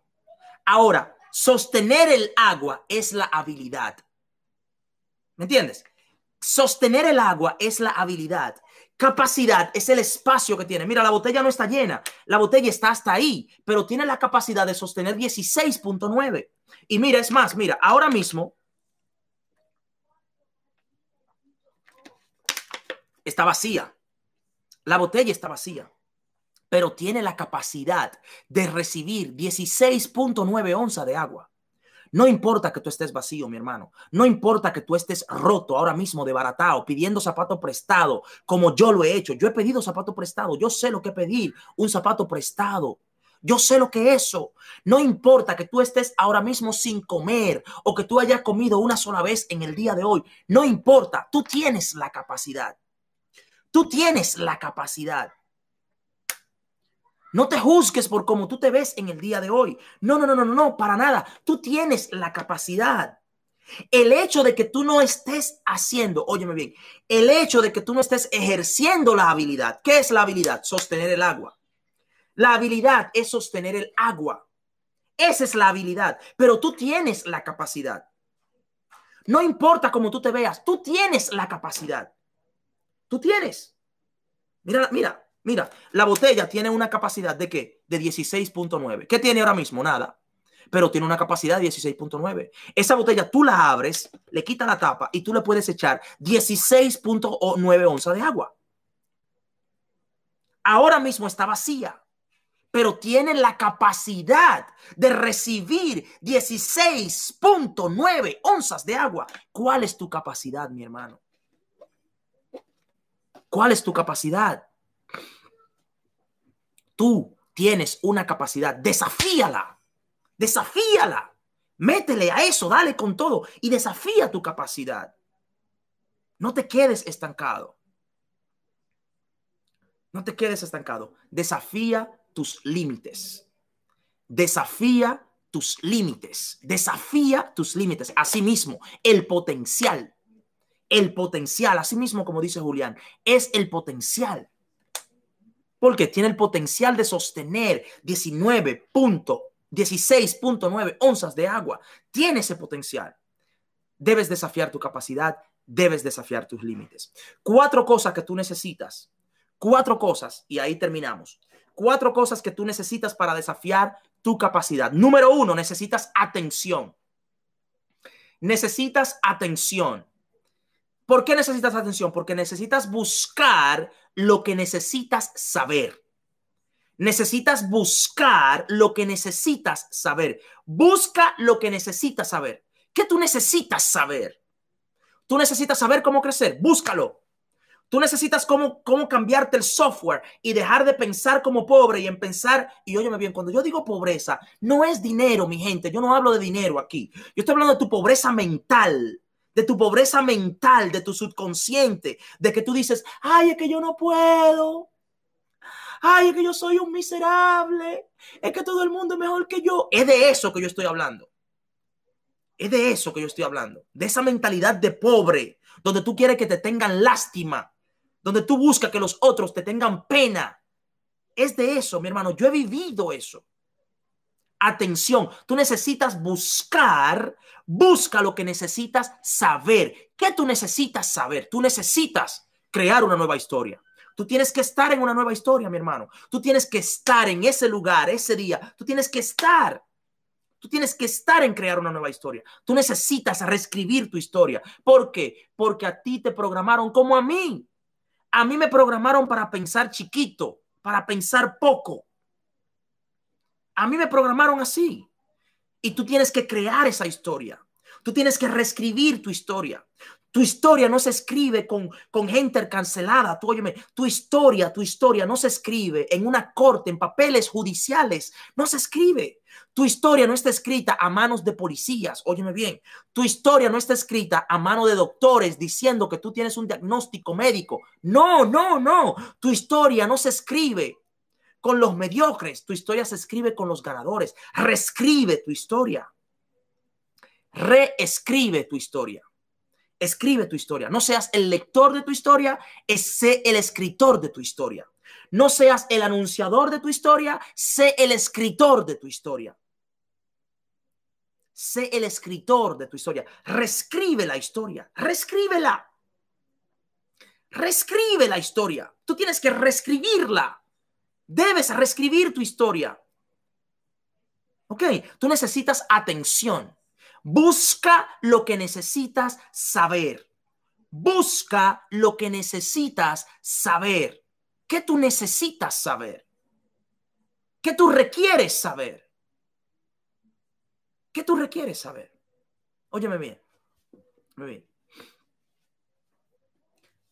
Ahora, sostener el agua es la habilidad. ¿Me entiendes? Sostener el agua es la habilidad. Capacidad es el espacio que tiene. Mira, la botella no está llena, la botella está hasta ahí, pero tiene la capacidad de sostener 16.9. Y mira, es más, mira, ahora mismo está vacía. La botella está vacía, pero tiene la capacidad de recibir 16.9 onzas de agua. No importa que tú estés vacío, mi hermano. No importa que tú estés roto ahora mismo, de baratao, pidiendo zapato prestado, como yo lo he hecho. Yo he pedido zapato prestado. Yo sé lo que pedir, un zapato prestado. Yo sé lo que es eso. No importa que tú estés ahora mismo sin comer o que tú hayas comido una sola vez en el día de hoy. No importa. Tú tienes la capacidad. Tú tienes la capacidad. No te juzgues por cómo tú te ves en el día de hoy. No, no, no, no, no, para nada. Tú tienes la capacidad. El hecho de que tú no estés haciendo, óyeme bien, el hecho de que tú no estés ejerciendo la habilidad. ¿Qué es la habilidad? Sostener el agua. La habilidad es sostener el agua. Esa es la habilidad, pero tú tienes la capacidad. No importa cómo tú te veas, tú tienes la capacidad. Tú tienes. Mira, mira, mira, la botella tiene una capacidad de qué? De 16.9. ¿Qué tiene ahora mismo? Nada. Pero tiene una capacidad de 16.9. Esa botella tú la abres, le quitas la tapa y tú le puedes echar 16.9 onzas de agua. Ahora mismo está vacía, pero tiene la capacidad de recibir 16.9 onzas de agua. ¿Cuál es tu capacidad, mi hermano? ¿Cuál es tu capacidad? Tú tienes una capacidad, desafíala, desafíala, métele a eso, dale con todo y desafía tu capacidad. No te quedes estancado. No te quedes estancado. Desafía tus límites. Desafía tus límites. Desafía tus límites. Asimismo, el potencial el potencial, así mismo como dice Julián, es el potencial. Porque tiene el potencial de sostener 19.16.9 onzas de agua. Tiene ese potencial. Debes desafiar tu capacidad, debes desafiar tus límites. Cuatro cosas que tú necesitas. Cuatro cosas, y ahí terminamos. Cuatro cosas que tú necesitas para desafiar tu capacidad. Número uno, necesitas atención. Necesitas atención. ¿Por qué necesitas atención? Porque necesitas buscar lo que necesitas saber. Necesitas buscar lo que necesitas saber. Busca lo que necesitas saber. ¿Qué tú necesitas saber? Tú necesitas saber cómo crecer. Búscalo. Tú necesitas cómo, cómo cambiarte el software y dejar de pensar como pobre y en pensar, y óyeme bien, cuando yo digo pobreza, no es dinero, mi gente, yo no hablo de dinero aquí, yo estoy hablando de tu pobreza mental de tu pobreza mental, de tu subconsciente, de que tú dices, ay, es que yo no puedo. Ay, es que yo soy un miserable. Es que todo el mundo es mejor que yo. Es de eso que yo estoy hablando. Es de eso que yo estoy hablando. De esa mentalidad de pobre, donde tú quieres que te tengan lástima, donde tú buscas que los otros te tengan pena. Es de eso, mi hermano. Yo he vivido eso. Atención, tú necesitas buscar, busca lo que necesitas saber. ¿Qué tú necesitas saber? Tú necesitas crear una nueva historia. Tú tienes que estar en una nueva historia, mi hermano. Tú tienes que estar en ese lugar, ese día. Tú tienes que estar. Tú tienes que estar en crear una nueva historia. Tú necesitas reescribir tu historia. ¿Por qué? Porque a ti te programaron como a mí. A mí me programaron para pensar chiquito, para pensar poco. A mí me programaron así. Y tú tienes que crear esa historia. Tú tienes que reescribir tu historia. Tu historia no se escribe con, con gente cancelada. Tú, tu historia, tu historia no se escribe en una corte, en papeles judiciales. No se escribe. Tu historia no está escrita a manos de policías. Óyeme bien. Tu historia no está escrita a mano de doctores diciendo que tú tienes un diagnóstico médico. No, no, no. Tu historia no se escribe con los mediocres, tu historia se escribe con los ganadores. Reescribe tu historia. Reescribe tu historia. Escribe tu historia. No seas el lector de tu historia, sé el escritor de tu historia. No seas el anunciador de tu historia, sé el escritor de tu historia. Sé el escritor de tu historia. Reescribe la historia. Reescríbela. Reescribe la historia. Tú tienes que reescribirla. Debes reescribir tu historia. Ok, tú necesitas atención. Busca lo que necesitas saber. Busca lo que necesitas saber. ¿Qué tú necesitas saber? ¿Qué tú requieres saber? ¿Qué tú requieres saber? Óyeme bien. Muy bien.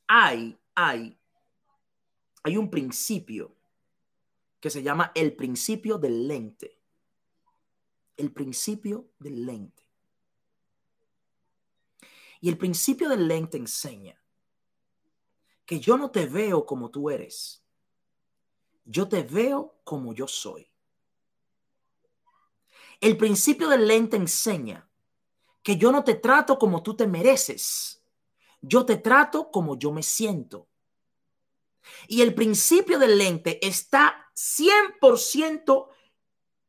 Hay, hay, hay un principio que se llama el principio del lente. El principio del lente. Y el principio del lente enseña que yo no te veo como tú eres. Yo te veo como yo soy. El principio del lente enseña que yo no te trato como tú te mereces. Yo te trato como yo me siento. Y el principio del lente está 100%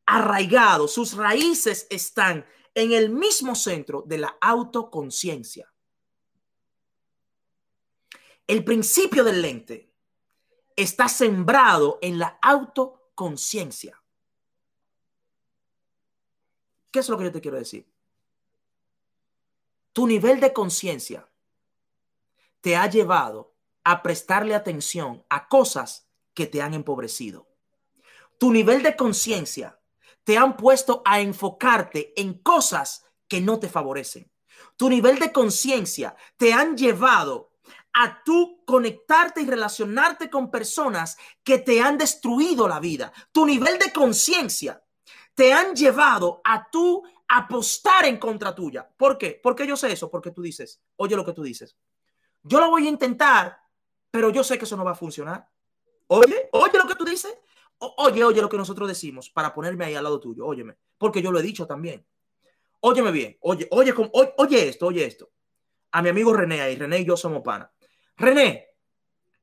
arraigado, sus raíces están en el mismo centro de la autoconciencia. El principio del lente está sembrado en la autoconciencia. ¿Qué es lo que yo te quiero decir? Tu nivel de conciencia te ha llevado a prestarle atención a cosas que te han empobrecido. Tu nivel de conciencia te han puesto a enfocarte en cosas que no te favorecen. Tu nivel de conciencia te han llevado a tú conectarte y relacionarte con personas que te han destruido la vida. Tu nivel de conciencia te han llevado a tú apostar en contra tuya. ¿Por qué? Porque yo sé eso, porque tú dices, oye lo que tú dices. Yo lo voy a intentar, pero yo sé que eso no va a funcionar. Oye, oye lo que tú dices oye, oye lo que nosotros decimos para ponerme ahí al lado tuyo, óyeme, porque yo lo he dicho también. Óyeme bien, oye, oye, oye, oye esto, oye esto. A mi amigo René ahí, René y yo somos pana. René,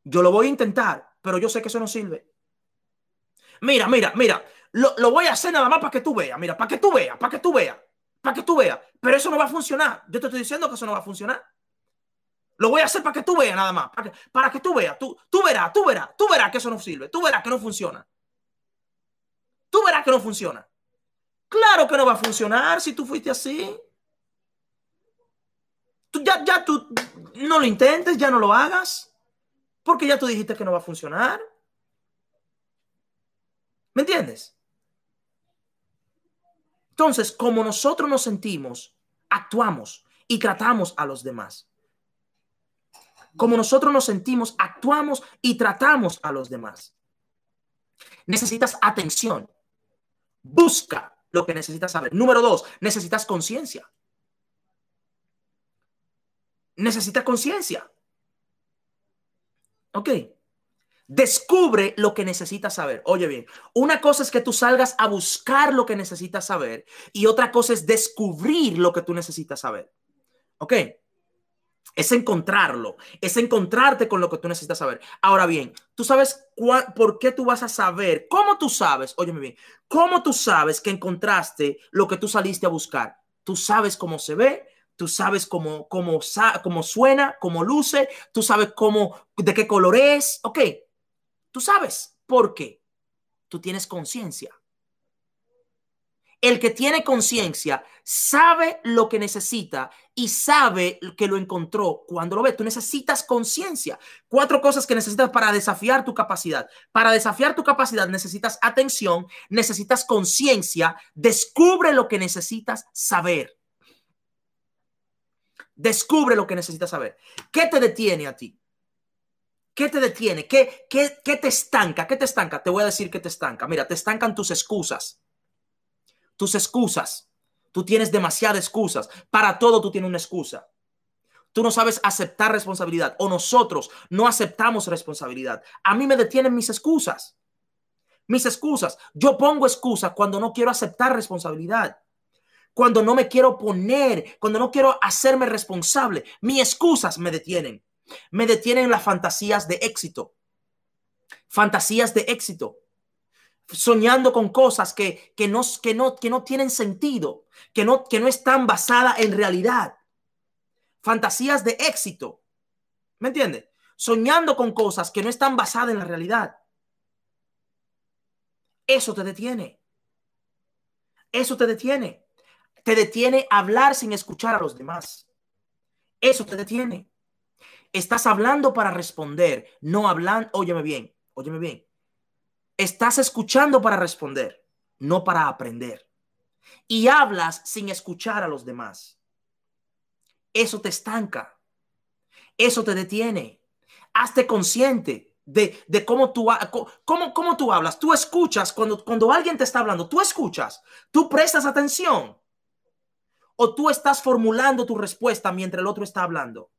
yo lo voy a intentar, pero yo sé que eso no sirve. Mira, mira, mira, lo, lo voy a hacer nada más para que tú veas, mira, para que tú veas, para que tú veas, para que tú veas, pero eso no va a funcionar. Yo te estoy diciendo que eso no va a funcionar. Lo voy a hacer para que tú veas nada más, para que, para que tú veas, tú, tú verás, tú verás, tú verás que eso no sirve, tú verás que no funciona. Tú verás que no funciona. Claro que no va a funcionar si tú fuiste así. Ya, ya tú no lo intentes, ya no lo hagas, porque ya tú dijiste que no va a funcionar. ¿Me entiendes? Entonces, como nosotros nos sentimos, actuamos y tratamos a los demás. Como nosotros nos sentimos, actuamos y tratamos a los demás. Necesitas atención. Busca lo que necesitas saber. Número dos, necesitas conciencia. Necesitas conciencia. Ok. Descubre lo que necesitas saber. Oye bien, una cosa es que tú salgas a buscar lo que necesitas saber y otra cosa es descubrir lo que tú necesitas saber. Ok es encontrarlo, es encontrarte con lo que tú necesitas saber. Ahora bien, tú sabes por qué tú vas a saber, cómo tú sabes, óyeme bien, cómo tú sabes que encontraste lo que tú saliste a buscar. Tú sabes cómo se ve, tú sabes cómo, cómo, cómo suena, cómo luce, tú sabes cómo, de qué color es, ok. Tú sabes por qué. Tú tienes conciencia. El que tiene conciencia sabe lo que necesita y sabe que lo encontró cuando lo ve. Tú necesitas conciencia. Cuatro cosas que necesitas para desafiar tu capacidad. Para desafiar tu capacidad necesitas atención, necesitas conciencia, descubre lo que necesitas saber. Descubre lo que necesitas saber. ¿Qué te detiene a ti? ¿Qué te detiene? ¿Qué, qué, qué te estanca? ¿Qué te estanca? Te voy a decir que te estanca. Mira, te estancan tus excusas tus excusas. Tú tienes demasiadas excusas. Para todo tú tienes una excusa. Tú no sabes aceptar responsabilidad o nosotros no aceptamos responsabilidad. A mí me detienen mis excusas. Mis excusas. Yo pongo excusas cuando no quiero aceptar responsabilidad. Cuando no me quiero poner, cuando no quiero hacerme responsable. Mis excusas me detienen. Me detienen las fantasías de éxito. Fantasías de éxito soñando con cosas que, que, no, que, no, que no tienen sentido, que no, que no están basadas en realidad. Fantasías de éxito. ¿Me entiendes? soñando con cosas que no están basadas en la realidad. Eso te detiene. Eso te detiene. Te detiene hablar sin escuchar a los demás. Eso te detiene. Estás hablando para responder, no hablando, óyeme bien, óyeme bien. Estás escuchando para responder, no para aprender. Y hablas sin escuchar a los demás. Eso te estanca. Eso te detiene. Hazte consciente de, cómo, tú, cómo, cómo tú hablas. Tú escuchas cuando, cuando alguien te está hablando. Tú escuchas. Tú prestas atención. O tú estás formulando tu respuesta mientras el otro está hablando.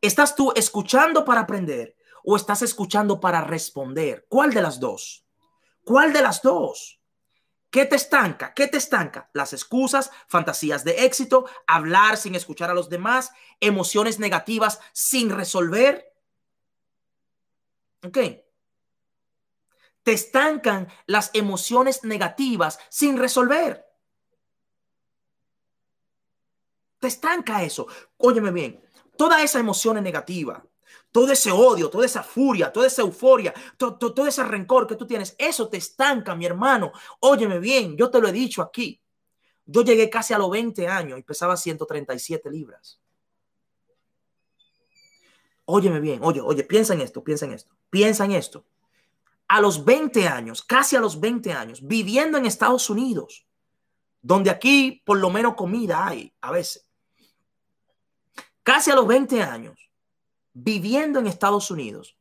¿Estás tú escuchando para aprender o estás escuchando para responder? ¿Cuál de las dos? ¿Cuál de las dos? ¿Qué te estanca? ¿Qué te estanca? Las excusas, fantasías de éxito, hablar sin escuchar a los demás, emociones negativas sin resolver. ¿Ok? Te estancan las emociones negativas sin resolver. Te estanca eso. Óyeme bien, toda esa emoción negativa, todo ese odio, toda esa furia, toda esa euforia, todo, ese rencor que tú tienes, eso te estanca, mi hermano. Óyeme bien, yo te lo he dicho aquí. Yo llegué casi a los 20 años y pesaba 137 libras. Óyeme bien, oye, oye, piensa en esto, piensa en esto, piensa en esto. A los 20 años, casi a los 20 años, viviendo en Estados Unidos, donde aquí por lo menos comida hay a veces casi a los 20 años, viviendo en Estados Unidos,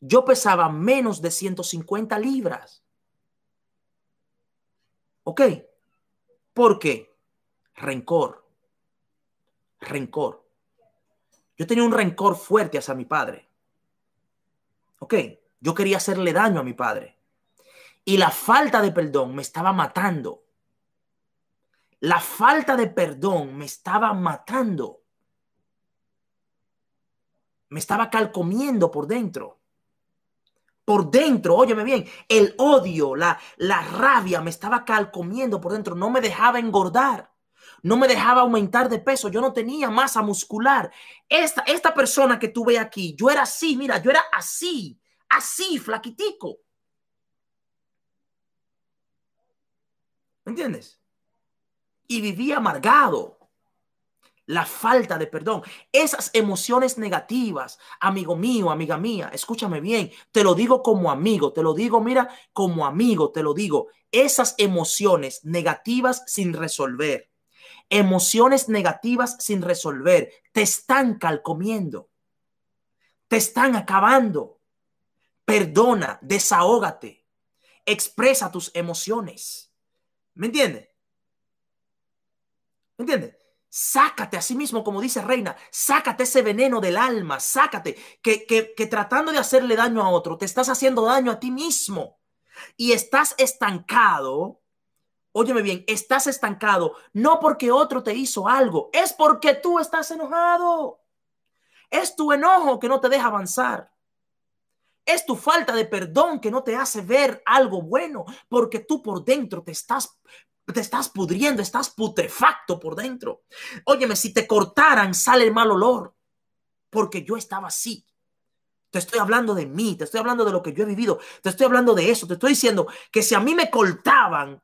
yo pesaba menos de 150 libras. ¿Ok? ¿Por qué? Rencor. Rencor. Yo tenía un rencor fuerte hacia mi padre. ¿Ok? Yo quería hacerle daño a mi padre. Y la falta de perdón me estaba matando. La falta de perdón me estaba matando me estaba calcomiendo por dentro. Por dentro, óyeme bien, el odio, la, la rabia me estaba calcomiendo por dentro, no me dejaba engordar, no me dejaba aumentar de peso, yo no tenía masa muscular. Esta, esta persona que tú ves aquí, yo era así, mira, yo era así, así, flaquitico. ¿Me entiendes? Y vivía amargado la falta de perdón, esas emociones negativas, amigo mío, amiga mía, escúchame bien, te lo digo como amigo, te lo digo, mira, como amigo, te lo digo, esas emociones negativas sin resolver, emociones negativas sin resolver, te están calcomiendo, te están acabando. Perdona, desahógate, expresa tus emociones. ¿Me entiendes? ¿Me entiendes? Sácate a sí mismo, como dice Reina, sácate ese veneno del alma, sácate, que, que, que tratando de hacerle daño a otro, te estás haciendo daño a ti mismo y estás estancado. Óyeme bien, estás estancado no porque otro te hizo algo, es porque tú estás enojado. Es tu enojo que no te deja avanzar. Es tu falta de perdón que no te hace ver algo bueno, porque tú por dentro te estás te estás pudriendo, estás putrefacto por dentro. Óyeme, si te cortaran, sale el mal olor. Porque yo estaba así. Te estoy hablando de mí, te estoy hablando de lo que yo he vivido, te estoy hablando de eso, te estoy diciendo que si a mí me cortaban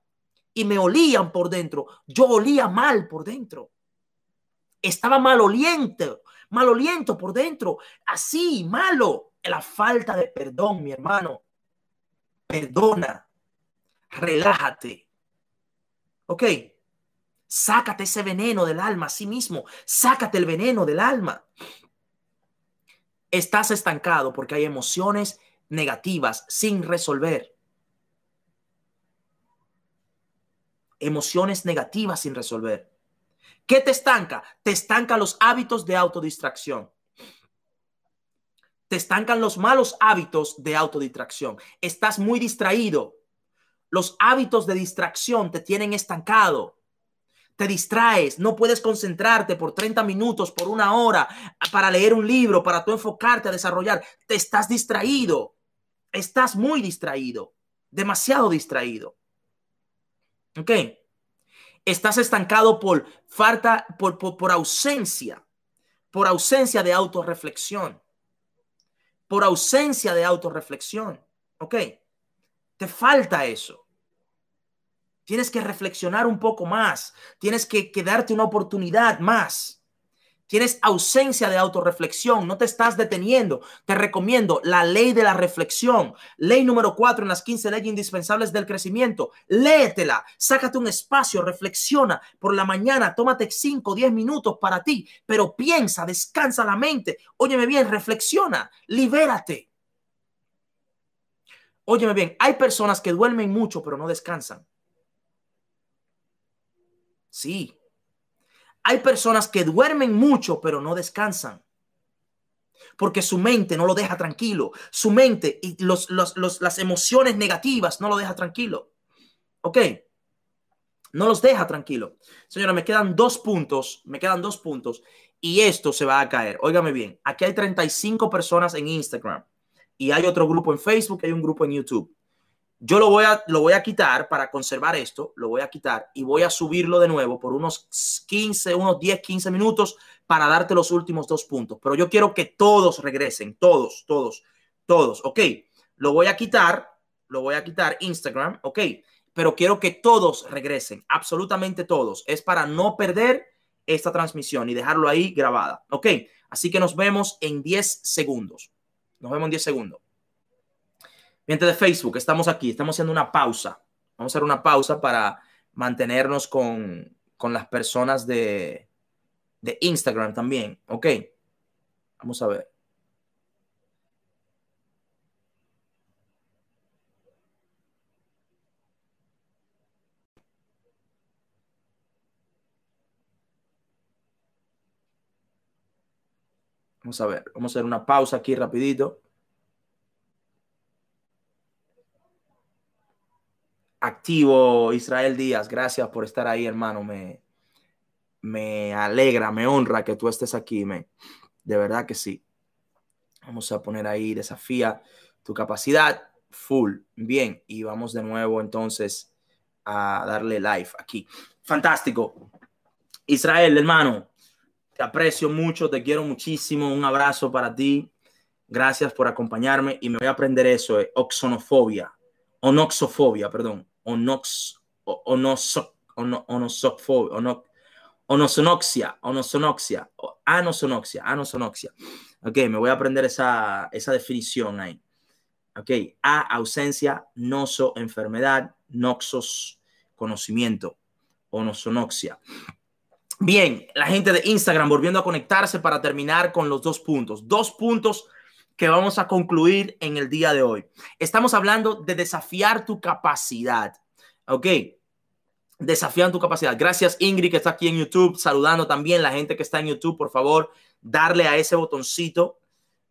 y me olían por dentro, yo olía mal por dentro. Estaba maloliente, maloliento por dentro, así, malo. La falta de perdón, mi hermano. Perdona, relájate Ok, sácate ese veneno del alma a sí mismo, sácate el veneno del alma. Estás estancado porque hay emociones negativas sin resolver. Emociones negativas sin resolver. ¿Qué te estanca? Te estancan los hábitos de autodistracción. Te estancan los malos hábitos de autodistracción. Estás muy distraído los hábitos de distracción te tienen estancado. Te distraes, no puedes concentrarte por 30 minutos, por una hora, para leer un libro, para tú enfocarte a desarrollar. Te estás distraído. Estás muy distraído, demasiado distraído. ¿Ok? Estás estancado por falta, por, por, por ausencia por ausencia de autorreflexión. Por ausencia de autorreflexión. ¿Ok? Te falta eso. Tienes que reflexionar un poco más. Tienes que, que darte una oportunidad más. Tienes ausencia de autorreflexión, no te estás deteniendo. Te recomiendo la ley de la reflexión, ley número cuatro en las 15 leyes indispensables del crecimiento. Léetela, sácate un espacio, reflexiona por la mañana, tómate 5 o 10 minutos para ti, pero piensa, descansa la mente. Óyeme bien, reflexiona, libérate. Óyeme bien, hay personas que duermen mucho pero no descansan. Sí, hay personas que duermen mucho, pero no descansan. Porque su mente no lo deja tranquilo. Su mente y los, las emociones negativas no lo deja tranquilo. ¿Ok? No los deja tranquilo. Señora, me quedan dos puntos. Me quedan dos puntos. Y esto se va a caer. Óigame bien. Aquí hay 35 personas en Instagram. Y hay otro grupo en Facebook. Hay un grupo en YouTube. Yo lo voy, a, lo voy a quitar para conservar esto, lo voy a quitar y voy a subirlo de nuevo por unos 15, unos 10, 15 minutos para darte los últimos dos puntos. Pero yo quiero que todos regresen, todos, todos, todos, ¿ok? Lo voy a quitar, lo voy a quitar Instagram, ¿ok? Pero quiero que todos regresen, absolutamente todos. Es para no perder esta transmisión y dejarlo ahí grabada, ¿ok? Así que nos vemos en 10 segundos. Nos vemos en 10 segundos. Mientras de Facebook, estamos aquí, estamos haciendo una pausa. Vamos a hacer una pausa para mantenernos con, con las personas de, de Instagram también. Ok. Vamos a ver. Vamos a ver, vamos a hacer una pausa aquí rapidito. activo, Israel Díaz. Gracias por estar ahí, hermano. Me, me alegra, me honra que tú estés aquí. Me, de verdad que sí. Vamos a poner ahí, desafía tu capacidad full. Bien, y vamos de nuevo entonces a darle live aquí. Fantástico. Israel, hermano, te aprecio mucho, te quiero muchísimo. Un abrazo para ti. Gracias por acompañarme y me voy a aprender eso, eh, oxonofobia, onoxofobia, perdón onox, onosoc, onosofobia, onosonoxia, onosonoxia, anosonoxia, anosonoxia. Ok, me voy a aprender esa, esa definición ahí. Ok, A, ausencia, noso, enfermedad, noxos, conocimiento, onosonoxia. Bien, la gente de Instagram volviendo a conectarse para terminar con los dos puntos. Dos puntos que vamos a concluir en el día de hoy. Estamos hablando de desafiar tu capacidad. ¿Ok? Desafiar tu capacidad. Gracias Ingrid que está aquí en YouTube, saludando también la gente que está en YouTube, por favor, darle a ese botoncito,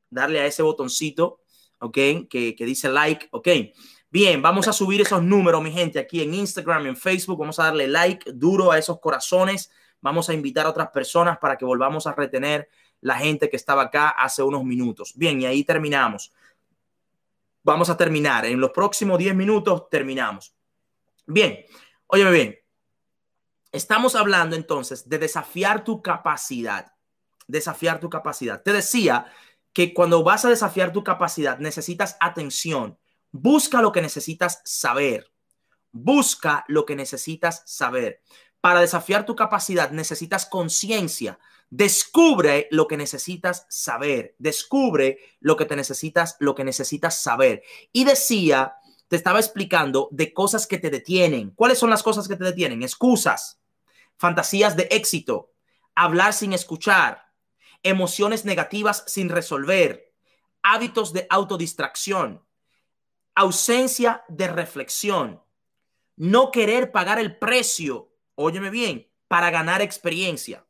darle a ese botoncito, ¿ok? Que, que dice like, ¿ok? Bien, vamos a subir esos números, mi gente, aquí en Instagram, en Facebook. Vamos a darle like duro a esos corazones. Vamos a invitar a otras personas para que volvamos a retener la gente que estaba acá hace unos minutos. Bien, y ahí terminamos. Vamos a terminar. En los próximos 10 minutos terminamos. Bien, óyeme bien. Estamos hablando entonces de desafiar tu capacidad. Desafiar tu capacidad. Te decía que cuando vas a desafiar tu capacidad necesitas atención. Busca lo que necesitas saber. Busca lo que necesitas saber. Para desafiar tu capacidad necesitas conciencia Descubre lo que necesitas saber, descubre lo que te necesitas, lo que necesitas saber. Y decía, te estaba explicando de cosas que te detienen. ¿Cuáles son las cosas que te detienen? Excusas, fantasías de éxito, hablar sin escuchar, emociones negativas sin resolver, hábitos de autodistracción, ausencia de reflexión, no querer pagar el precio, óyeme bien, para ganar experiencia.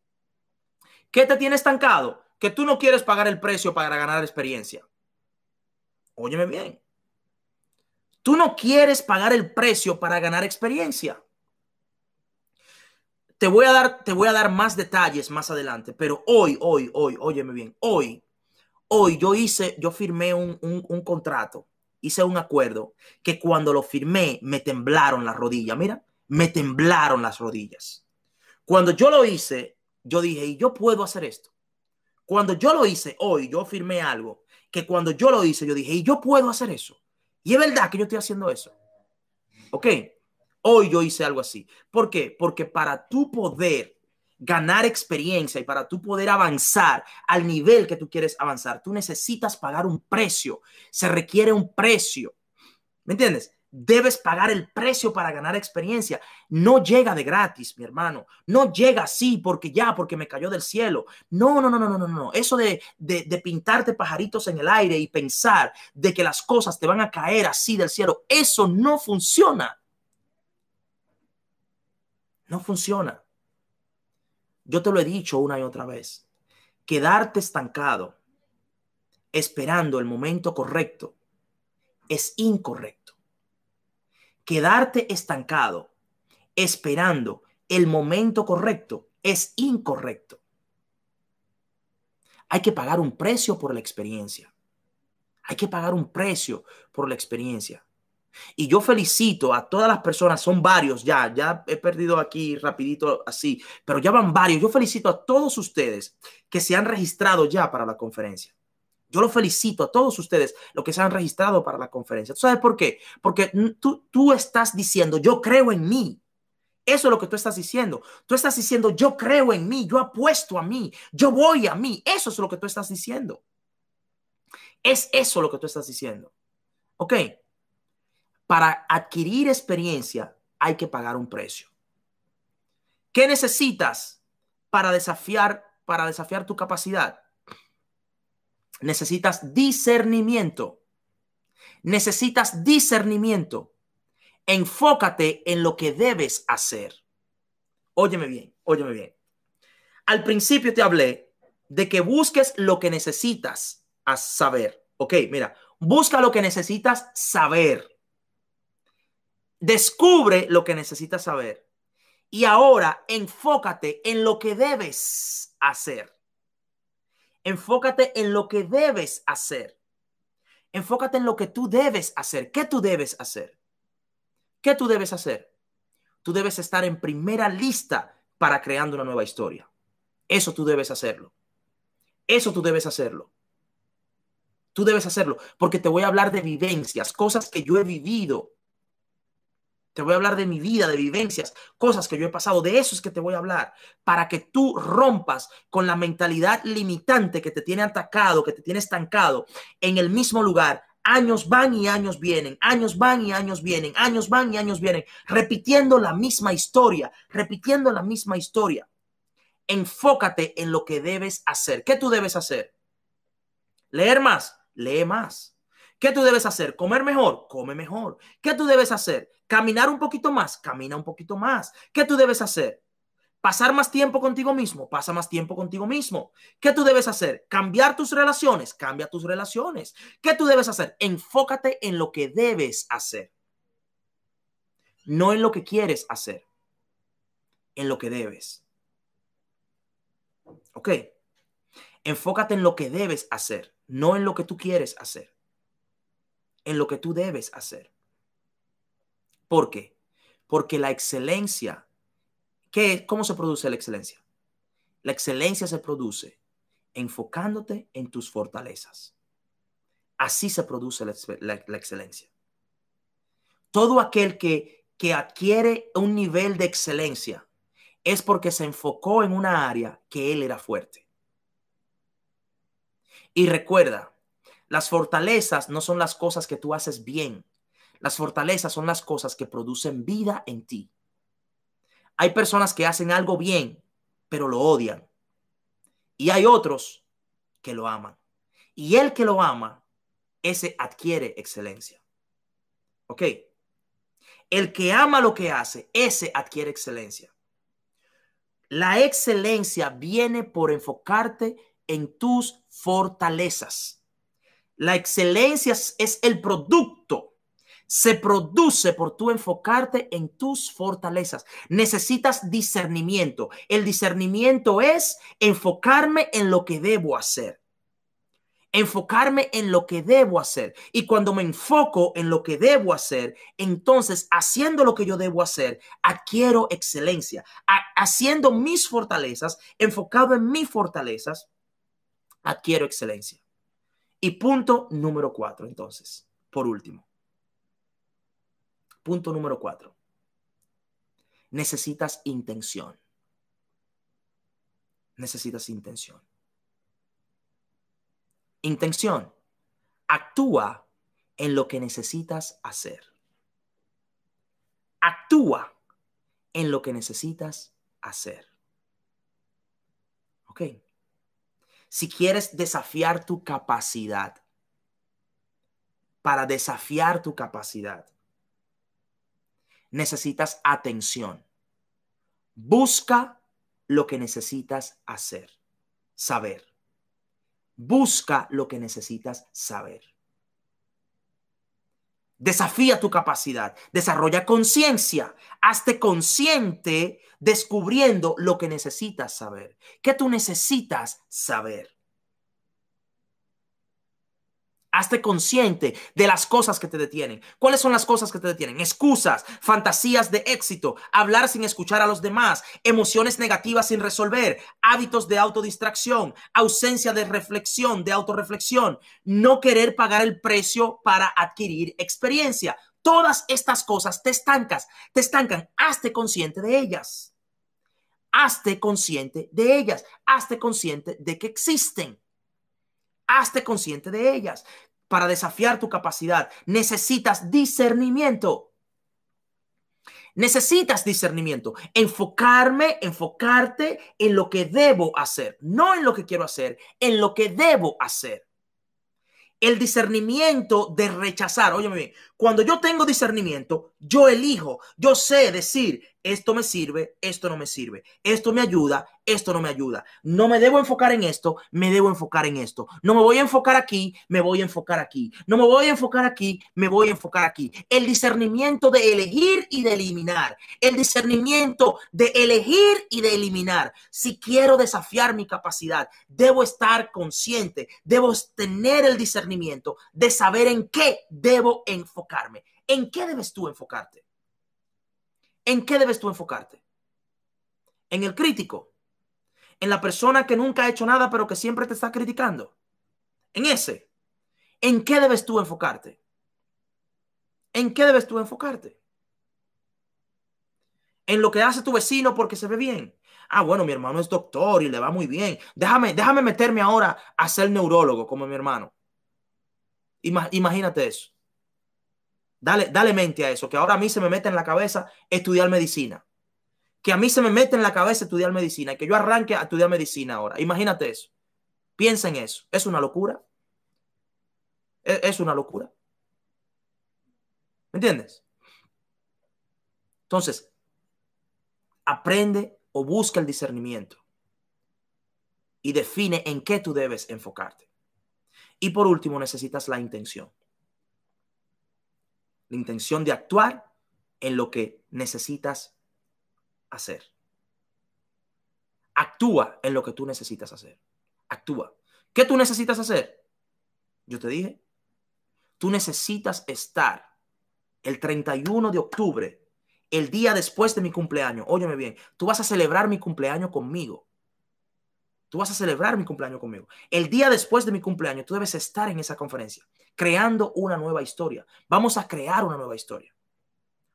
¿Qué te tiene estancado? Que tú no quieres pagar el precio para ganar experiencia. Óyeme bien. Tú no quieres pagar el precio para ganar experiencia. Te voy a dar, te voy a dar más detalles más adelante, pero hoy, hoy, hoy, óyeme bien, hoy, hoy yo hice, yo firmé un, un contrato, hice un acuerdo que cuando lo firmé me temblaron las rodillas. Mira, me temblaron las rodillas. Cuando yo lo hice, yo dije, y yo puedo hacer esto. Cuando yo lo hice hoy, yo firmé algo que cuando yo lo hice, yo dije, y yo puedo hacer eso. Y es verdad que yo estoy haciendo eso. ¿Ok? Hoy yo hice algo así. ¿Por qué? Porque para tu poder ganar experiencia y para tú poder avanzar al nivel que tú quieres avanzar, tú necesitas pagar un precio. Se requiere un precio. ¿Me entiendes? Debes pagar el precio para ganar experiencia. No llega de gratis, mi hermano. No llega así porque ya, porque me cayó del cielo. No, no, no, no, no, no. Eso de, de, de pintarte pajaritos en el aire y pensar de que las cosas te van a caer así del cielo, eso no funciona. No funciona. Yo te lo he dicho una y otra vez. Quedarte estancado esperando el momento correcto es incorrecto quedarte estancado esperando el momento correcto es incorrecto. Hay que pagar un precio por la experiencia. Hay que pagar un precio por la experiencia. Y yo felicito a todas las personas, son varios ya, ya he perdido aquí rapidito así, pero ya van varios. Yo felicito a todos ustedes que se han registrado ya para la conferencia. Yo lo felicito a todos ustedes, los que se han registrado para la conferencia. ¿Tú sabes por qué? Porque tú, tú estás diciendo, yo creo en mí. Eso es lo que tú estás diciendo. Tú estás diciendo, yo creo en mí, yo apuesto a mí, yo voy a mí. Eso es lo que tú estás diciendo. Es eso lo que tú estás diciendo. Ok. Para adquirir experiencia hay que pagar un precio. ¿Qué necesitas para desafiar, para desafiar tu capacidad? Necesitas discernimiento. Necesitas discernimiento. Enfócate en lo que debes hacer. Óyeme bien, óyeme bien. Al principio te hablé de que busques lo que necesitas a saber. Ok, mira, busca lo que necesitas saber. Descubre lo que necesitas saber. Y ahora enfócate en lo que debes hacer. Enfócate en lo que debes hacer. Enfócate en lo que tú debes hacer. ¿Qué tú debes hacer? ¿Qué tú debes hacer? Tú debes estar en primera lista para creando una nueva historia. Eso tú debes hacerlo. Eso tú debes hacerlo. Tú debes hacerlo porque te voy a hablar de vivencias, cosas que yo he vivido te voy a hablar de mi vida, de vivencias, cosas que yo he pasado. De eso es que te voy a hablar. Para que tú rompas con la mentalidad limitante que te tiene atacado, que te tiene estancado en el mismo lugar. Años van y años vienen, años van y años vienen, años van y años vienen, repitiendo la misma historia, repitiendo la misma historia. Enfócate en lo que debes hacer. ¿Qué tú debes hacer? Leer más, lee más. ¿Qué tú debes hacer? ¿Comer mejor? Come mejor. ¿Qué tú debes hacer? ¿Caminar un poquito más? Camina un poquito más. ¿Qué tú debes hacer? ¿Pasar más tiempo contigo mismo? Pasa más tiempo contigo mismo. ¿Qué tú debes hacer? ¿Cambiar tus relaciones? Cambia tus relaciones. ¿Qué tú debes hacer? Enfócate en lo que debes hacer. No en lo que quieres hacer. En lo que debes. ¿Ok? Enfócate en lo que debes hacer, no en lo que tú quieres hacer en lo que tú debes hacer. ¿Por qué? Porque la excelencia, ¿qué, ¿cómo se produce la excelencia? La excelencia se produce enfocándote en tus fortalezas. Así se produce la, excelencia. Todo aquel que, que adquiere un nivel de excelencia es porque se enfocó en una área que él era fuerte. Y recuerda, las fortalezas no son las cosas que tú haces bien. Las fortalezas son las cosas que producen vida en ti. Hay personas que hacen algo bien, pero lo odian. Y hay otros que lo aman. Y el que lo ama, ese adquiere excelencia. ¿Ok? El que ama lo que hace, ese adquiere excelencia. La excelencia viene por enfocarte en tus fortalezas. La excelencia es el producto. Se produce por tu enfocarte en tus fortalezas. Necesitas discernimiento. El discernimiento es enfocarme en lo que debo hacer. Enfocarme en lo que debo hacer. Y cuando me enfoco en lo que debo hacer, entonces haciendo lo que yo debo hacer, adquiero excelencia. haciendo mis fortalezas, enfocado en mis fortalezas, adquiero excelencia. Y punto número cuatro, entonces, por último. Punto número cuatro. Necesitas intención. Necesitas intención. Intención. Actúa en lo que necesitas hacer. Actúa en lo que necesitas hacer. ¿Ok? Si quieres desafiar tu capacidad, para desafiar tu capacidad, necesitas atención. Busca lo que necesitas hacer, saber. Busca lo que necesitas saber. Desafía tu capacidad, desarrolla conciencia, hazte consciente descubriendo lo que necesitas saber. ¿Qué tú necesitas saber? Hazte consciente de las cosas que te detienen. ¿Cuáles son las cosas que te detienen? Excusas, fantasías de éxito, hablar sin escuchar a los demás, emociones negativas sin resolver, hábitos de autodistracción, ausencia de reflexión, de autorreflexión, no querer pagar el precio para adquirir experiencia. Todas estas cosas te estancas, te estancan. Hazte consciente de ellas. Hazte consciente de ellas. Hazte consciente de que existen. Hazte consciente de ellas. Para desafiar tu capacidad necesitas discernimiento. Necesitas discernimiento. Enfocarme, enfocarte en lo que debo hacer, no en lo que quiero hacer, en lo que debo hacer. El discernimiento de rechazar, óyeme cuando yo tengo discernimiento, yo elijo, yo sé decir, esto me sirve, esto no me sirve, esto me ayuda, esto no me ayuda. No me debo enfocar en esto, me debo enfocar en esto. No me voy a enfocar aquí, me voy a enfocar aquí. No me voy a enfocar aquí, me voy a enfocar aquí. El discernimiento de elegir y de eliminar. El discernimiento de elegir y de eliminar. Si quiero desafiar mi capacidad, debo estar consciente, debo tener el discernimiento de saber en qué debo ¿En qué debes tú enfocarte? ¿En qué debes tú enfocarte? En el crítico. En la persona que nunca ha hecho nada pero que siempre te está criticando. En ese. ¿En qué debes tú enfocarte? ¿En qué debes tú enfocarte? En lo que hace tu vecino porque se ve bien. Ah, bueno, mi hermano es doctor y le va muy bien. Déjame, déjame meterme ahora a ser neurólogo como mi hermano. Imagínate eso. Dale, dale mente a eso, que ahora a mí se me mete en la cabeza estudiar medicina. Que a mí se me mete en la cabeza estudiar medicina que yo arranque a estudiar medicina ahora. Imagínate eso. Piensa en eso. ¿Es una locura? Es una locura. ¿Me entiendes? Entonces, aprende o busca el discernimiento y define en qué tú debes enfocarte. Y por último, necesitas la intención la intención de actuar en lo que necesitas hacer. Actúa en lo que tú necesitas hacer. Actúa. ¿Qué tú necesitas hacer? Yo te dije, tú necesitas estar el 31 de octubre, el día después de mi cumpleaños. Óyeme bien, tú vas a celebrar mi cumpleaños conmigo. Tú vas a celebrar mi cumpleaños conmigo. El día después de mi cumpleaños, tú debes estar en esa conferencia, creando una nueva historia. Vamos a crear una nueva historia.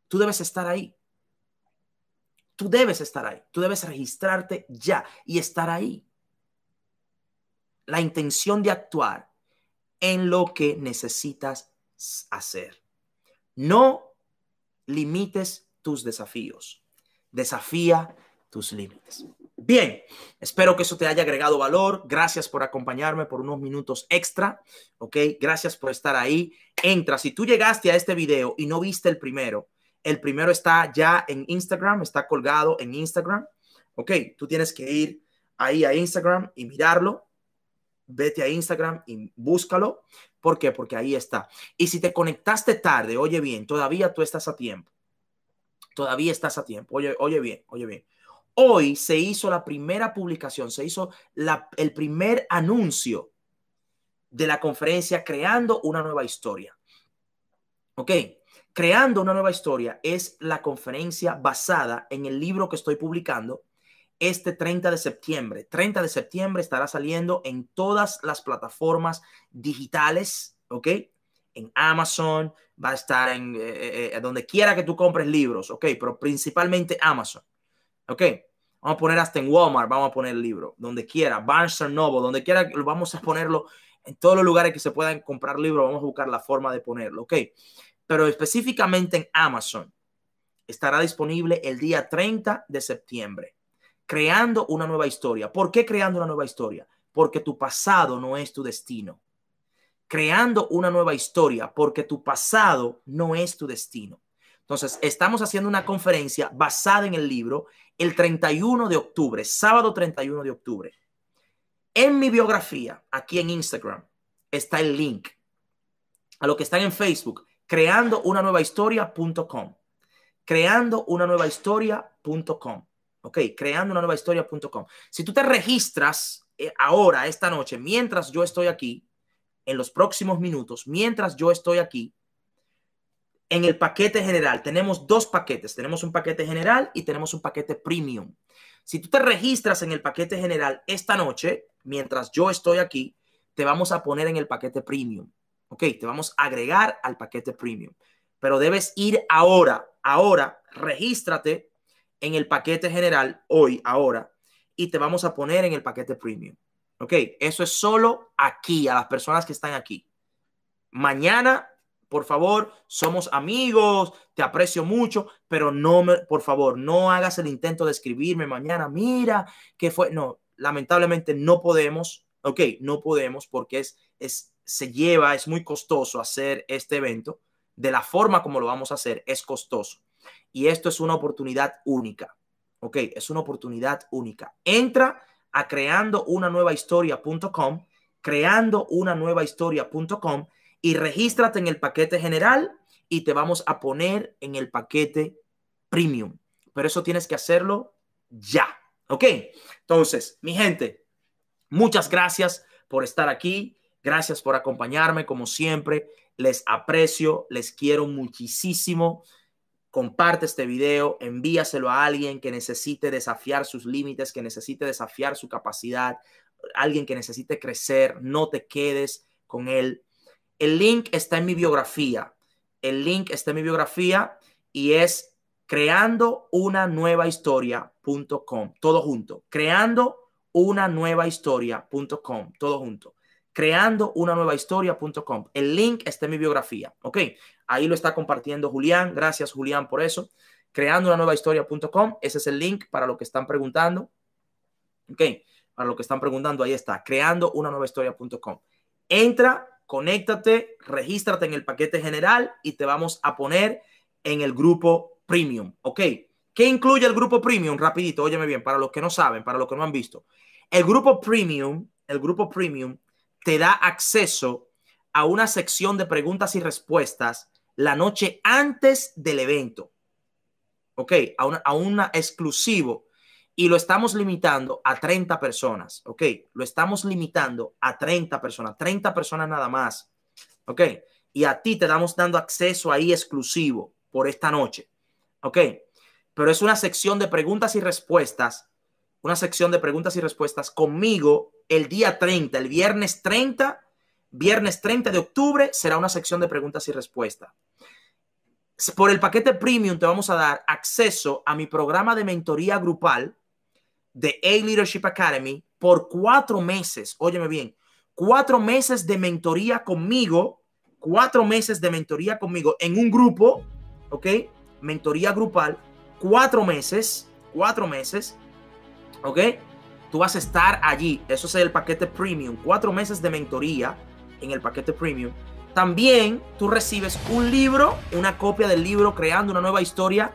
Tú debes estar ahí. Tú debes estar ahí. Tú debes registrarte ya y estar ahí. La intención de actuar en lo que necesitas hacer. No limites tus desafíos. Desafía tus límites. Bien, espero que eso te haya agregado valor. Gracias por acompañarme por unos minutos extra. Ok, gracias por estar ahí. Entra, si tú llegaste a este video y no viste el primero, el primero está ya en Instagram, está colgado en Instagram. Ok, tú tienes que ir ahí a Instagram y mirarlo. Vete a Instagram y búscalo. ¿Por qué? Porque ahí está. Y si te conectaste tarde, oye bien, todavía tú estás a tiempo. Todavía estás a tiempo. Oye, oye bien, oye bien Hoy se hizo la primera publicación, se hizo el primer anuncio de la conferencia Creando una nueva historia. ¿Ok? Creando una nueva historia es la conferencia basada en el libro que estoy publicando este 30 de septiembre. 30 de septiembre estará saliendo en todas las plataformas digitales, ¿ok? En Amazon, va a estar en eh, eh, eh, donde quiera que tú compres libros, ¿ok? Pero principalmente Amazon, ¿ok? Vamos a poner hasta en Walmart, vamos a poner el libro, donde quiera, Barnes Noble, donde quiera, vamos a ponerlo en todos los lugares que se puedan comprar libros, vamos a buscar la forma de ponerlo, ¿ok? Pero específicamente en Amazon estará disponible el día 30 de septiembre creando una nueva historia. ¿Por qué creando una nueva historia? Porque tu pasado no es tu destino. Creando una nueva historia porque tu pasado no es tu destino. Entonces, estamos haciendo una conferencia basada en el libro el 31 de octubre, sábado 31 de octubre. En mi biografía, aquí en Instagram, está el link a lo que están en Facebook, creando una nueva historia.com. Creando una nueva historia.com. Ok, creando una nueva historia.com. Si tú te registras eh, ahora, esta noche, mientras yo estoy aquí, en los próximos minutos, mientras yo estoy aquí, en el paquete general, tenemos dos paquetes. Tenemos un paquete general y tenemos un paquete premium. Si tú te registras en el paquete general esta noche, mientras yo estoy aquí, te vamos a poner en el paquete premium. Ok, te vamos a agregar al paquete premium. Pero debes ir ahora, ahora, regístrate en el paquete general hoy, ahora, y te vamos a poner en el paquete premium. Ok, eso es solo aquí, a las personas que están aquí. Mañana, por favor, somos amigos, te aprecio mucho, pero no me, por favor, no hagas el intento de escribirme mañana, mira, que fue, no, lamentablemente no podemos, ok, no podemos porque es, es, se lleva, es muy costoso hacer este evento. De la forma como lo vamos a hacer, es costoso. Y esto es una oportunidad única. Ok, es una oportunidad única. Entra a creando una nueva historia.com, creando una nueva historia.com y regístrate en el paquete general y te vamos a poner en el paquete premium. Pero eso tienes que hacerlo ya. Ok, entonces, mi gente, muchas gracias por estar aquí. Gracias por acompañarme como siempre. Les aprecio, les quiero muchísimo comparte este video, envíaselo a alguien que necesite desafiar sus límites, que necesite desafiar su capacidad, alguien que necesite crecer, no te quedes con él. El link está en mi biografía. El link está en mi biografía y es creando una nueva historia.com, todo junto. Creando una nueva historia.com, todo junto creando una nueva historia.com. El link está en mi biografía, ¿ok? Ahí lo está compartiendo Julián. Gracias, Julián, por eso. Creando una nueva historia.com. Ese es el link para lo que están preguntando. ¿Ok? Para lo que están preguntando, ahí está. Creando una nueva historia.com. Entra, conéctate, regístrate en el paquete general y te vamos a poner en el grupo premium. ¿Ok? ¿Qué incluye el grupo premium? Rapidito, óyeme bien, para los que no saben, para los que no han visto. El grupo premium, el grupo premium te da acceso a una sección de preguntas y respuestas la noche antes del evento. ¿Ok? A una, a una exclusivo. Y lo estamos limitando a 30 personas. ¿Ok? Lo estamos limitando a 30 personas. 30 personas nada más. ¿Ok? Y a ti te damos dando acceso ahí exclusivo por esta noche. ¿Ok? Pero es una sección de preguntas y respuestas. Una sección de preguntas y respuestas conmigo el día 30, el viernes 30, viernes 30 de octubre, será una sección de preguntas y respuestas. Por el paquete premium te vamos a dar acceso a mi programa de mentoría grupal de A Leadership Academy por cuatro meses. Óyeme bien, cuatro meses de mentoría conmigo, cuatro meses de mentoría conmigo en un grupo, ¿ok? Mentoría grupal, cuatro meses, cuatro meses, ¿ok? Tú vas a estar allí. Eso es el paquete premium. Cuatro meses de mentoría en el paquete premium. También tú recibes un libro, una copia del libro creando una nueva historia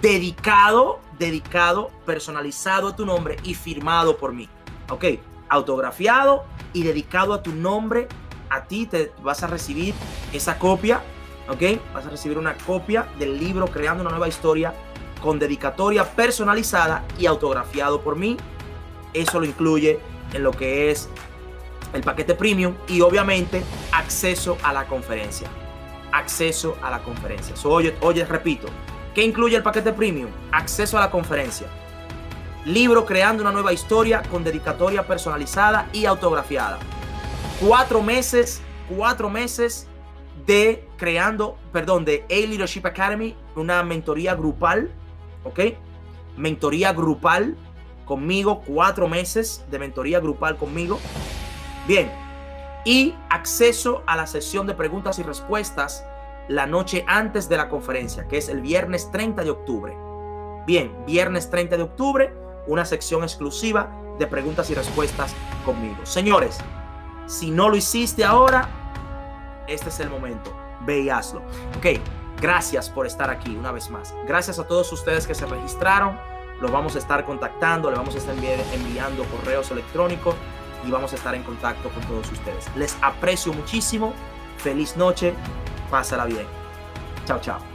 dedicado, dedicado, personalizado a tu nombre y firmado por mí. Ok, autografiado y dedicado a tu nombre. A ti te vas a recibir esa copia. Ok, vas a recibir una copia del libro creando una nueva historia con dedicatoria personalizada y autografiado por mí eso lo incluye en lo que es el paquete premium y obviamente acceso a la conferencia. Acceso a la conferencia. oye, oye, repito, ¿qué incluye el paquete premium? Acceso a la conferencia. Libro Creando una nueva historia con dedicatoria personalizada y autografiada. Cuatro meses, cuatro meses de creando, perdón, de A Leadership Academy, una mentoría grupal, ¿ok? Mentoría grupal conmigo, cuatro meses de mentoría grupal conmigo. Bien, y acceso a la sesión de preguntas y respuestas la noche antes de la conferencia, que es el viernes 30 de octubre. Bien, viernes 30 de octubre, una sección exclusiva de preguntas y respuestas conmigo. Señores, si no lo hiciste ahora, este es el momento. Ve y hazlo. Ok, gracias por estar aquí una vez más. Gracias a todos ustedes que se registraron. Los vamos a estar contactando, le vamos a estar enviando correos electrónicos y vamos a estar en contacto con todos ustedes. Les aprecio muchísimo. Feliz noche. Pásala bien. Chao, chao.